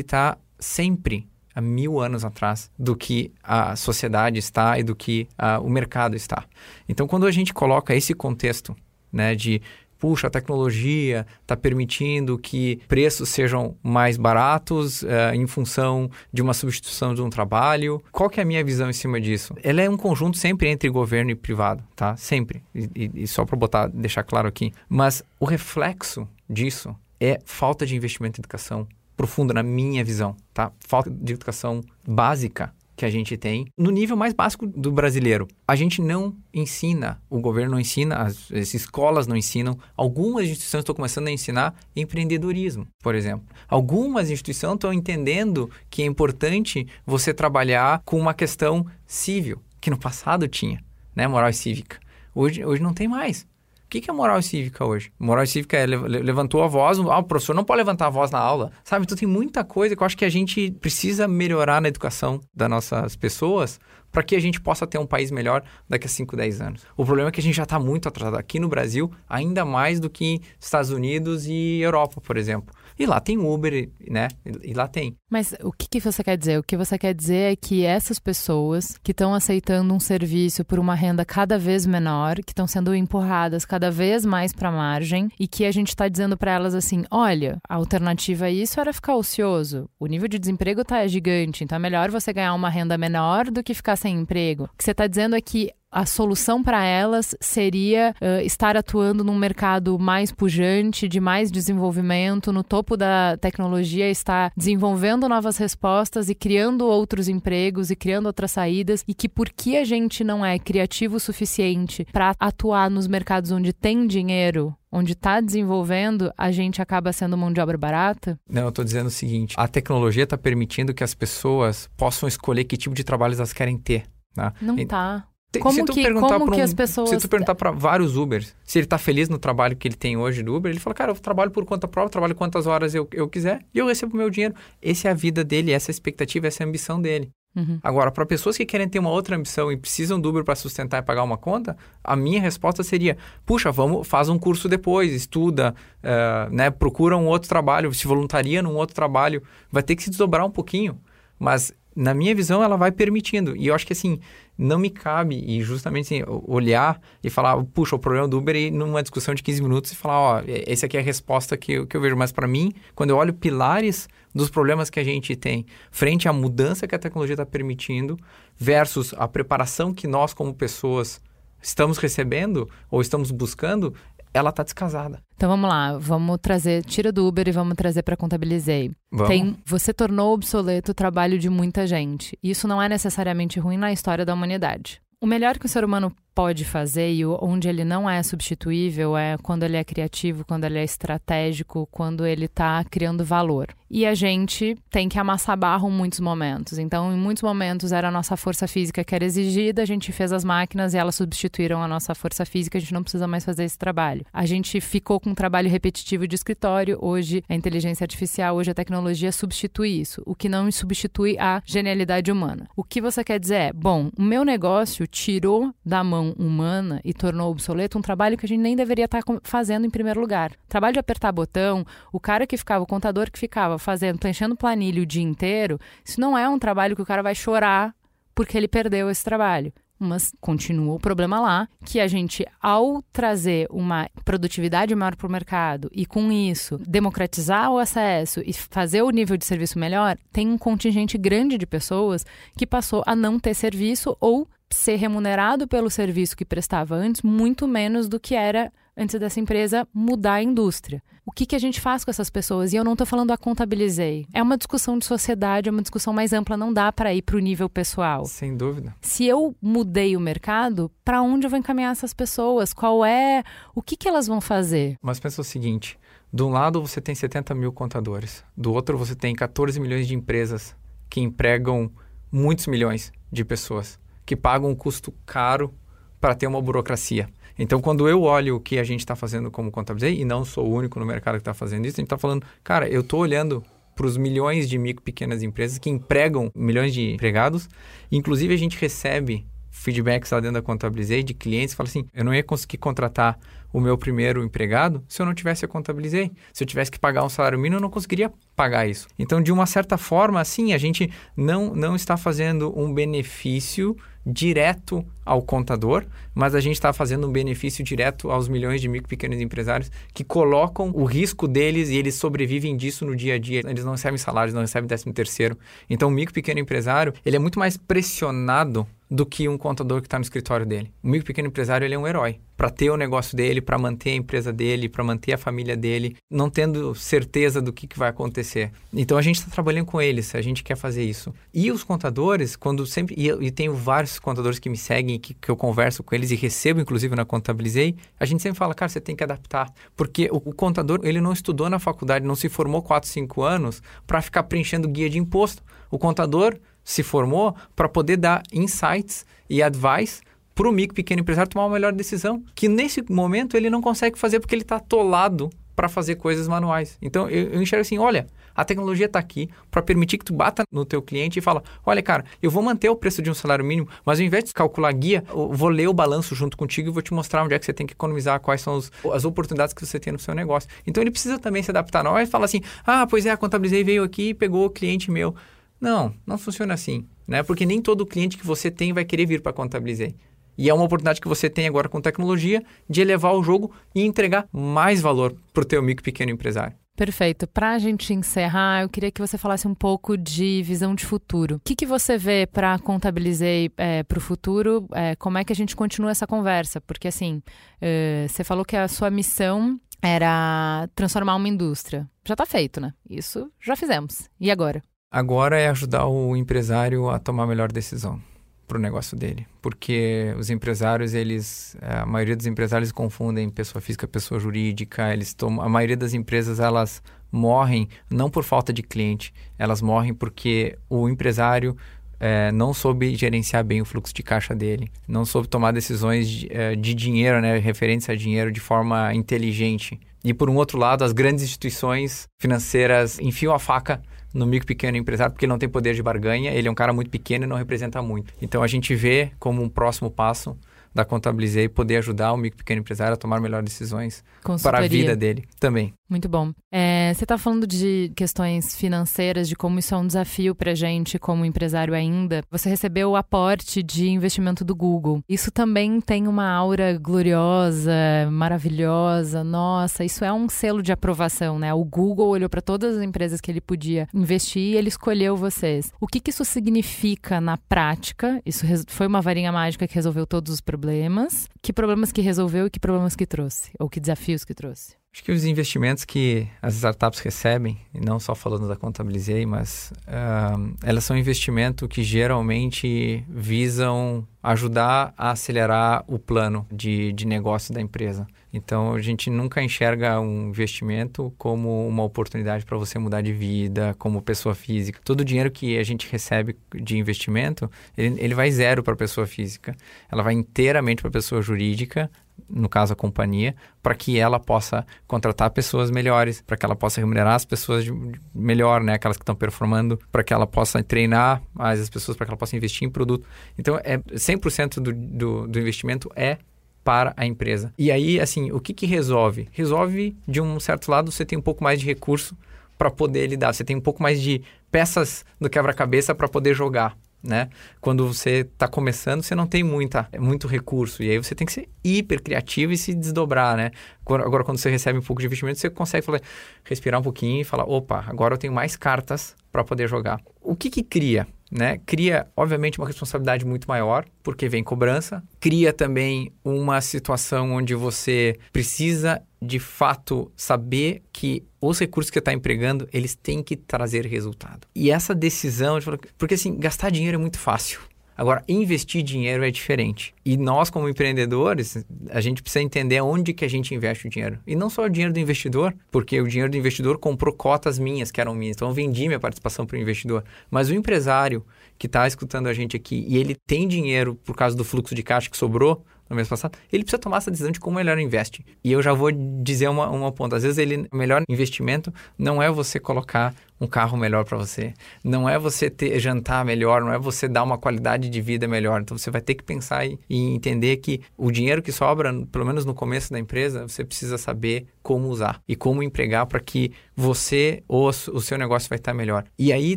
está sempre há mil anos atrás do que a sociedade está e do que a, o mercado está. Então, quando a gente coloca esse contexto né, de puxa, a tecnologia está permitindo que preços sejam mais baratos uh, em função de uma substituição de um trabalho. Qual que é a minha visão em cima disso? Ela é um conjunto sempre entre governo e privado, tá? Sempre. E, e, só para botar, deixar claro aqui. Mas o reflexo disso é falta de investimento em educação profunda na minha visão, tá? Falta de educação básica que a gente tem no nível mais básico do brasileiro. A gente não ensina, o governo não ensina, as, as escolas não ensinam, algumas instituições estão começando a ensinar empreendedorismo, por exemplo. Algumas instituições estão entendendo que é importante você trabalhar com uma questão civil, que no passado tinha, né, moral e cívica. Hoje, hoje não tem mais que, que é moral cívica hoje? Moral cívica é levantou a voz, ah, o professor não pode levantar a voz na aula, sabe? Então tem muita coisa que eu acho que a gente precisa melhorar na educação das nossas pessoas para que a gente possa ter um país melhor daqui a 5, 10 anos. O problema é que a gente já está muito atrasado aqui no Brasil, ainda mais do que Estados Unidos e Europa, por exemplo. E lá tem Uber, né? E lá tem. Mas o que, que você quer dizer? O que você quer dizer é que essas pessoas que estão aceitando um serviço por uma renda cada vez menor, que estão sendo empurradas cada vez mais para a margem e que a gente está dizendo para elas assim: olha, a alternativa a isso era ficar ocioso. O nível de desemprego tá gigante, então é melhor você ganhar uma renda menor do que ficar sem emprego. O que você está dizendo é que a solução para elas seria uh, estar atuando num mercado mais pujante, de mais desenvolvimento, no topo da tecnologia, estar desenvolvendo novas respostas e criando outros empregos e criando outras saídas, e que porque a gente não é criativo o suficiente para atuar nos mercados onde tem dinheiro, onde está desenvolvendo, a gente acaba sendo mão de obra barata? Não, eu estou dizendo o seguinte: a tecnologia está permitindo que as pessoas possam escolher que tipo de trabalho elas querem ter. Né? Não está. Como se tu que, perguntar como um, que as pessoas... Se tu perguntar para vários Ubers se ele está feliz no trabalho que ele tem hoje do Uber, ele fala, cara, eu trabalho por conta própria, trabalho quantas horas eu, eu quiser e eu recebo meu dinheiro. Essa é a vida dele, essa é a expectativa, essa é a ambição dele. Uhum. Agora, para pessoas que querem ter uma outra ambição e precisam do Uber para sustentar e pagar uma conta, a minha resposta seria: puxa, vamos, faz um curso depois, estuda, uh, né, procura um outro trabalho, se voluntaria num outro trabalho, vai ter que se desdobrar um pouquinho. Mas na minha visão, ela vai permitindo. E eu acho que assim, não me cabe e justamente assim, olhar e falar, puxa, o problema do Uber e numa discussão de 15 minutos e falar, ó, esse aqui é a resposta que eu, que eu vejo. Mas para mim, quando eu olho pilares dos problemas que a gente tem frente à mudança que a tecnologia está permitindo versus a preparação que nós como pessoas estamos recebendo ou estamos buscando, ela está descasada. Então vamos lá, vamos trazer, tira do Uber e vamos trazer para Contabilizei. Vamos. Tem, você tornou obsoleto o trabalho de muita gente. Isso não é necessariamente ruim na história da humanidade. O melhor que o ser humano pode fazer e onde ele não é substituível é quando ele é criativo, quando ele é estratégico, quando ele está criando valor. E a gente tem que amassar barro em muitos momentos. Então, em muitos momentos era a nossa força física que era exigida, a gente fez as máquinas e elas substituíram a nossa força física, a gente não precisa mais fazer esse trabalho. A gente ficou com um trabalho repetitivo de escritório, hoje a inteligência artificial, hoje a tecnologia substitui isso, o que não substitui a genialidade humana. O que você quer dizer é, bom, o meu negócio tirou da mão humana e tornou obsoleto um trabalho que a gente nem deveria estar fazendo em primeiro lugar. trabalho de apertar botão, o cara que ficava, o contador que ficava fazendo, preenchendo planilha o dia inteiro, isso não é um trabalho que o cara vai chorar porque ele perdeu esse trabalho. Mas continua o problema lá, que a gente, ao trazer uma produtividade maior para o mercado e com isso democratizar o acesso e fazer o nível de serviço melhor, tem um contingente grande de pessoas que passou a não ter serviço ou ser remunerado pelo serviço que prestava antes muito menos do que era antes dessa empresa mudar a indústria. O que, que a gente faz com essas pessoas? E eu não estou falando a contabilizei. É uma discussão de sociedade, é uma discussão mais ampla, não dá para ir para o nível pessoal. Sem dúvida. Se eu mudei o mercado, para onde eu vou encaminhar essas pessoas? Qual é. O que, que elas vão fazer? Mas pensa o seguinte: de um lado você tem 70 mil contadores, do outro você tem 14 milhões de empresas que empregam muitos milhões de pessoas que pagam um custo caro para ter uma burocracia. Então, quando eu olho o que a gente está fazendo como contabilizei, e não sou o único no mercado que está fazendo isso, a gente está falando, cara, eu estou olhando para os milhões de micro pequenas empresas que empregam milhões de empregados. Inclusive, a gente recebe feedbacks lá dentro da Contabilizei de clientes que falam assim: eu não ia conseguir contratar o meu primeiro empregado se eu não tivesse a Contabilizei. Se eu tivesse que pagar um salário mínimo, eu não conseguiria pagar isso. Então, de uma certa forma, assim, a gente não, não está fazendo um benefício direto ao contador, mas a gente está fazendo um benefício direto aos milhões de micro e pequenos empresários que colocam o risco deles e eles sobrevivem disso no dia a dia. Eles não recebem salários, não recebem décimo terceiro. Então, o micro e pequeno empresário, ele é muito mais pressionado do que um contador que está no escritório dele. O micro pequeno empresário ele é um herói para ter o negócio dele, para manter a empresa dele, para manter a família dele, não tendo certeza do que, que vai acontecer. Então a gente está trabalhando com eles, a gente quer fazer isso. E os contadores, quando sempre e, e tenho vários contadores que me seguem, que, que eu converso com eles e recebo inclusive na contabilizei, a gente sempre fala, cara, você tem que adaptar, porque o, o contador ele não estudou na faculdade, não se formou 4, 5 anos para ficar preenchendo guia de imposto. O contador se formou para poder dar insights e advice para o micro pequeno empresário tomar uma melhor decisão, que nesse momento ele não consegue fazer porque ele está atolado para fazer coisas manuais. Então eu, eu enxergo assim, olha, a tecnologia está aqui para permitir que tu bata no teu cliente e fala, olha cara, eu vou manter o preço de um salário mínimo, mas ao invés de calcular guia, eu vou ler o balanço junto contigo e vou te mostrar onde é que você tem que economizar, quais são os, as oportunidades que você tem no seu negócio. Então ele precisa também se adaptar. Não é falar assim, ah, pois é, a contabilizei veio aqui e pegou o cliente meu. Não, não funciona assim, né? Porque nem todo cliente que você tem vai querer vir para Contabilizei. E é uma oportunidade que você tem agora com tecnologia de elevar o jogo e entregar mais valor para o teu micro pequeno empresário. Perfeito. Para a gente encerrar, eu queria que você falasse um pouco de visão de futuro. O que, que você vê para Contabilizei é, para o futuro? É, como é que a gente continua essa conversa? Porque, assim, é, você falou que a sua missão era transformar uma indústria. Já está feito, né? Isso já fizemos. E agora? Agora é ajudar o empresário a tomar a melhor decisão para o negócio dele, porque os empresários eles, a maioria dos empresários confundem pessoa física, pessoa jurídica, eles tomam, a maioria das empresas elas morrem não por falta de cliente, elas morrem porque o empresário é, não soube gerenciar bem o fluxo de caixa dele, não soube tomar decisões de, é, de dinheiro, né, referentes a dinheiro de forma inteligente. E por um outro lado, as grandes instituições financeiras enfiam a faca no micro pequeno empresário porque ele não tem poder de barganha, ele é um cara muito pequeno e não representa muito. Então a gente vê como um próximo passo da Contabilizei poder ajudar o micro pequeno empresário a tomar melhores decisões para a vida dele também. Muito bom. É, você está falando de questões financeiras, de como isso é um desafio para gente como empresário ainda. Você recebeu o aporte de investimento do Google. Isso também tem uma aura gloriosa, maravilhosa. Nossa, isso é um selo de aprovação, né? O Google olhou para todas as empresas que ele podia investir e ele escolheu vocês. O que, que isso significa na prática? Isso foi uma varinha mágica que resolveu todos os problemas. Que problemas que resolveu e que problemas que trouxe? Ou que desafios que trouxe? Acho que os investimentos que as startups recebem, e não só falando da Contabilizei, mas uh, elas são investimento que geralmente visam ajudar a acelerar o plano de, de negócio da empresa. Então, a gente nunca enxerga um investimento como uma oportunidade para você mudar de vida, como pessoa física. Todo o dinheiro que a gente recebe de investimento, ele, ele vai zero para a pessoa física. Ela vai inteiramente para a pessoa jurídica, no caso a companhia, para que ela possa contratar pessoas melhores, para que ela possa remunerar as pessoas de, melhor, né, aquelas que estão performando, para que ela possa treinar mais as pessoas, para que ela possa investir em produto. Então, é 100% do, do, do investimento é para a empresa. E aí, assim, o que, que resolve? Resolve, de um certo lado, você tem um pouco mais de recurso para poder lidar, você tem um pouco mais de peças no quebra-cabeça para poder jogar né? Quando você está começando, você não tem muita, muito recurso. E aí você tem que ser hiper criativo e se desdobrar, né? Agora, quando você recebe um pouco de investimento, você consegue falar, respirar um pouquinho e falar, opa, agora eu tenho mais cartas para poder jogar. O que que cria? Né? Cria, obviamente, uma responsabilidade muito maior, porque vem cobrança. Cria também uma situação onde você precisa, de fato, saber que os recursos que está empregando, eles têm que trazer resultado. E essa decisão, porque assim, gastar dinheiro é muito fácil. Agora, investir dinheiro é diferente. E nós, como empreendedores, a gente precisa entender onde que a gente investe o dinheiro. E não só o dinheiro do investidor, porque o dinheiro do investidor comprou cotas minhas, que eram minhas. Então, eu vendi minha participação para o investidor. Mas o empresário que está escutando a gente aqui e ele tem dinheiro por causa do fluxo de caixa que sobrou, no mês passado, ele precisa tomar essa decisão de como melhor investe. E eu já vou dizer uma, uma ponta. Às vezes, ele, o melhor investimento não é você colocar um carro melhor para você. Não é você ter jantar melhor, não é você dar uma qualidade de vida melhor. Então você vai ter que pensar e, e entender que o dinheiro que sobra, pelo menos no começo da empresa, você precisa saber como usar e como empregar para que você ou o seu negócio vai estar melhor. E aí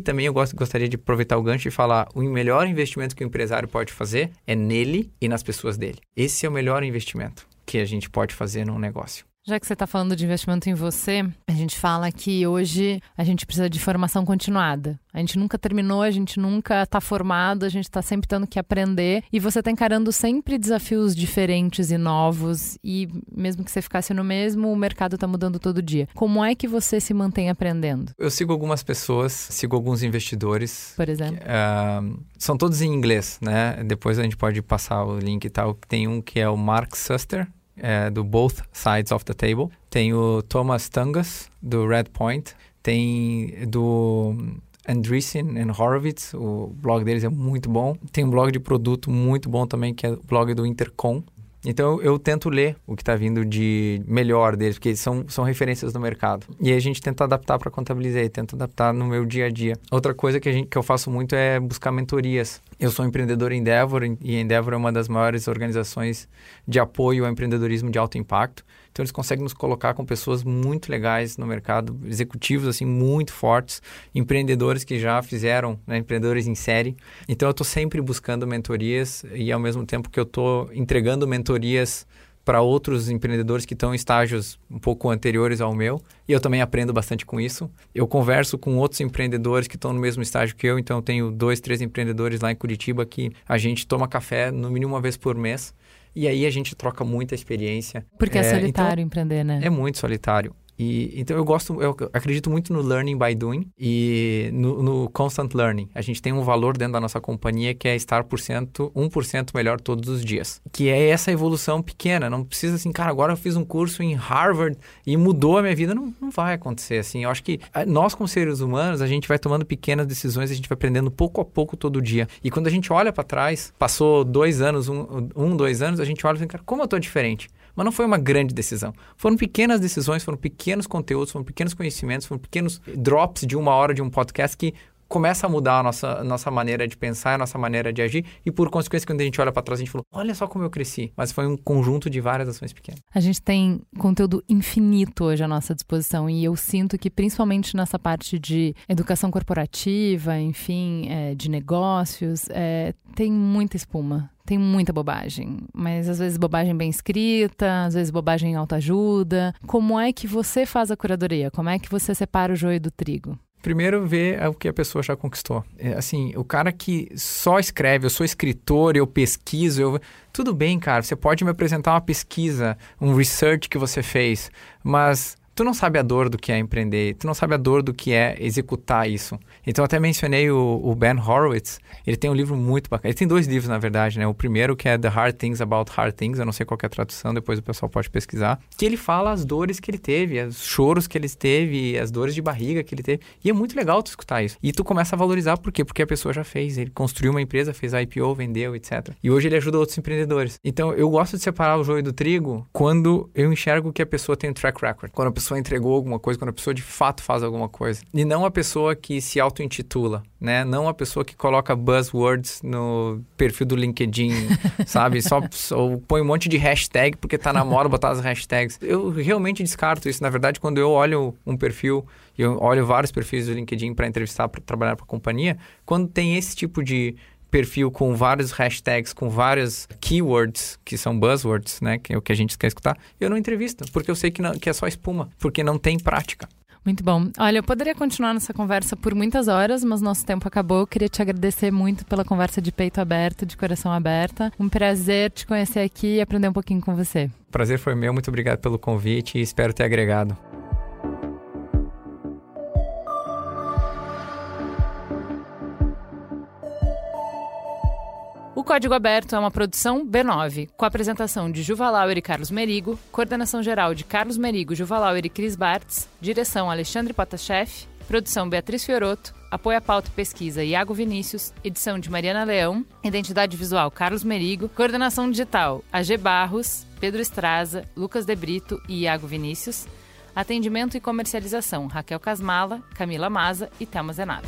também eu gosto, gostaria de aproveitar o gancho e falar: o melhor investimento que o empresário pode fazer é nele e nas pessoas dele. Esse é o melhor investimento que a gente pode fazer num negócio. Já que você está falando de investimento em você, a gente fala que hoje a gente precisa de formação continuada. A gente nunca terminou, a gente nunca está formado, a gente está sempre tendo que aprender. E você está encarando sempre desafios diferentes e novos. E mesmo que você ficasse no mesmo, o mercado está mudando todo dia. Como é que você se mantém aprendendo? Eu sigo algumas pessoas, sigo alguns investidores. Por exemplo? Que, uh, são todos em inglês, né? Depois a gente pode passar o link e tal. Tem um que é o Mark Suster, é, do Both Sides of the Table. Tem o Thomas Tungas, do Red Point. Tem do Andreessen and Horowitz, o blog deles é muito bom. Tem um blog de produto muito bom também, que é o blog do Intercom. Então eu tento ler o que está vindo de melhor deles, porque são, são referências no mercado. E aí a gente tenta adaptar para contabilizar, tenta adaptar no meu dia a dia. Outra coisa que, a gente, que eu faço muito é buscar mentorias. Eu sou empreendedor em Endeavor e Endeavor é uma das maiores organizações de apoio ao empreendedorismo de alto impacto. Então eles conseguem nos colocar com pessoas muito legais no mercado, executivos assim muito fortes, empreendedores que já fizeram, né, empreendedores em série. Então eu estou sempre buscando mentorias e ao mesmo tempo que eu estou entregando mentorias para outros empreendedores que estão em estágios um pouco anteriores ao meu, e eu também aprendo bastante com isso. Eu converso com outros empreendedores que estão no mesmo estágio que eu, então eu tenho dois, três empreendedores lá em Curitiba que a gente toma café no mínimo uma vez por mês e aí a gente troca muita experiência. Porque é, é solitário então, empreender, né? É muito solitário. E, então eu gosto, eu acredito muito no learning by doing e no, no, constant learning. A gente tem um valor dentro da nossa companhia que é estar por cento, 1% melhor todos os dias. Que é essa evolução pequena. Não precisa assim, cara, agora eu fiz um curso em Harvard e mudou a minha vida. Não, não vai acontecer assim. Eu acho que ah, nós, como seres humanos, a gente vai tomando pequenas decisões, a gente vai aprendendo pouco a pouco todo dia. E quando a gente olha para trás, passou dois anos, um, um, dois anos, a gente olha e fala, cara, como eu tô diferente? Mas não foi uma grande decisão. Foram pequenas decisões, foram pequenos conteúdos, foram pequenos conhecimentos, foram pequenos drops de uma hora de um podcast que começa a mudar a nossa, nossa maneira de pensar, a nossa maneira de agir, e por consequência, quando a gente olha para trás, a gente falou: olha só como eu cresci. Mas foi um conjunto de várias ações pequenas. A gente tem conteúdo infinito hoje à nossa disposição, e eu sinto que, principalmente nessa parte de educação corporativa, enfim, é, de negócios, é, tem muita espuma tem muita bobagem, mas às vezes bobagem bem escrita, às vezes bobagem em autoajuda. Como é que você faz a curadoria? Como é que você separa o joio do trigo? Primeiro, ver o que a pessoa já conquistou. É, assim, o cara que só escreve, eu sou escritor, eu pesquiso, eu... Tudo bem, cara, você pode me apresentar uma pesquisa, um research que você fez, mas tu não sabe a dor do que é empreender, tu não sabe a dor do que é executar isso. Então, até mencionei o, o, Ben Horowitz, ele tem um livro muito bacana. Ele tem dois livros, na verdade, né? O primeiro que é The Hard Things About Hard Things, eu não sei qual é a tradução, depois o pessoal pode pesquisar, que ele fala as dores que ele teve, os choros que ele teve, as dores de barriga que ele teve. E é muito legal tu escutar isso. E tu começa a valorizar, por quê? Porque a pessoa já fez, ele construiu uma empresa, fez a IPO, vendeu, etc. E hoje ele ajuda outros empreendedores. Então, eu gosto de separar o joio do trigo quando eu enxergo que a pessoa tem um track record. Quando a pessoa pessoa entregou alguma coisa, quando a pessoa de fato faz alguma coisa. E não a pessoa que se auto-intitula, né? Não a pessoa que coloca buzzwords no perfil do LinkedIn, sabe? Só, só põe um monte de hashtag porque tá na moda botar as hashtags. Eu realmente descarto isso. Na verdade, quando eu olho um perfil, eu olho vários perfis do LinkedIn para entrevistar, para trabalhar para a companhia, quando tem esse tipo de perfil com vários hashtags, com várias keywords, que são buzzwords, né? Que é o que a gente quer escutar, eu não entrevisto, porque eu sei que, não, que é só espuma, porque não tem prática. Muito bom. Olha, eu poderia continuar nessa conversa por muitas horas, mas nosso tempo acabou. Eu queria te agradecer muito pela conversa de peito aberto, de coração aberto. Um prazer te conhecer aqui e aprender um pouquinho com você. Prazer foi meu. Muito obrigado pelo convite e espero ter agregado. Código Aberto é uma produção B9, com a apresentação de Juva Lauer e Carlos Merigo, coordenação geral de Carlos Merigo, Juva Lauer e Cris Bartz, direção Alexandre Potashev, produção Beatriz Fioroto, apoio à pauta e pesquisa Iago Vinícius, edição de Mariana Leão, identidade visual Carlos Merigo, coordenação digital AG Barros, Pedro Estraza, Lucas De Brito e Iago Vinícius, Atendimento e comercialização: Raquel Casmala, Camila Maza e Thelma Zenaro.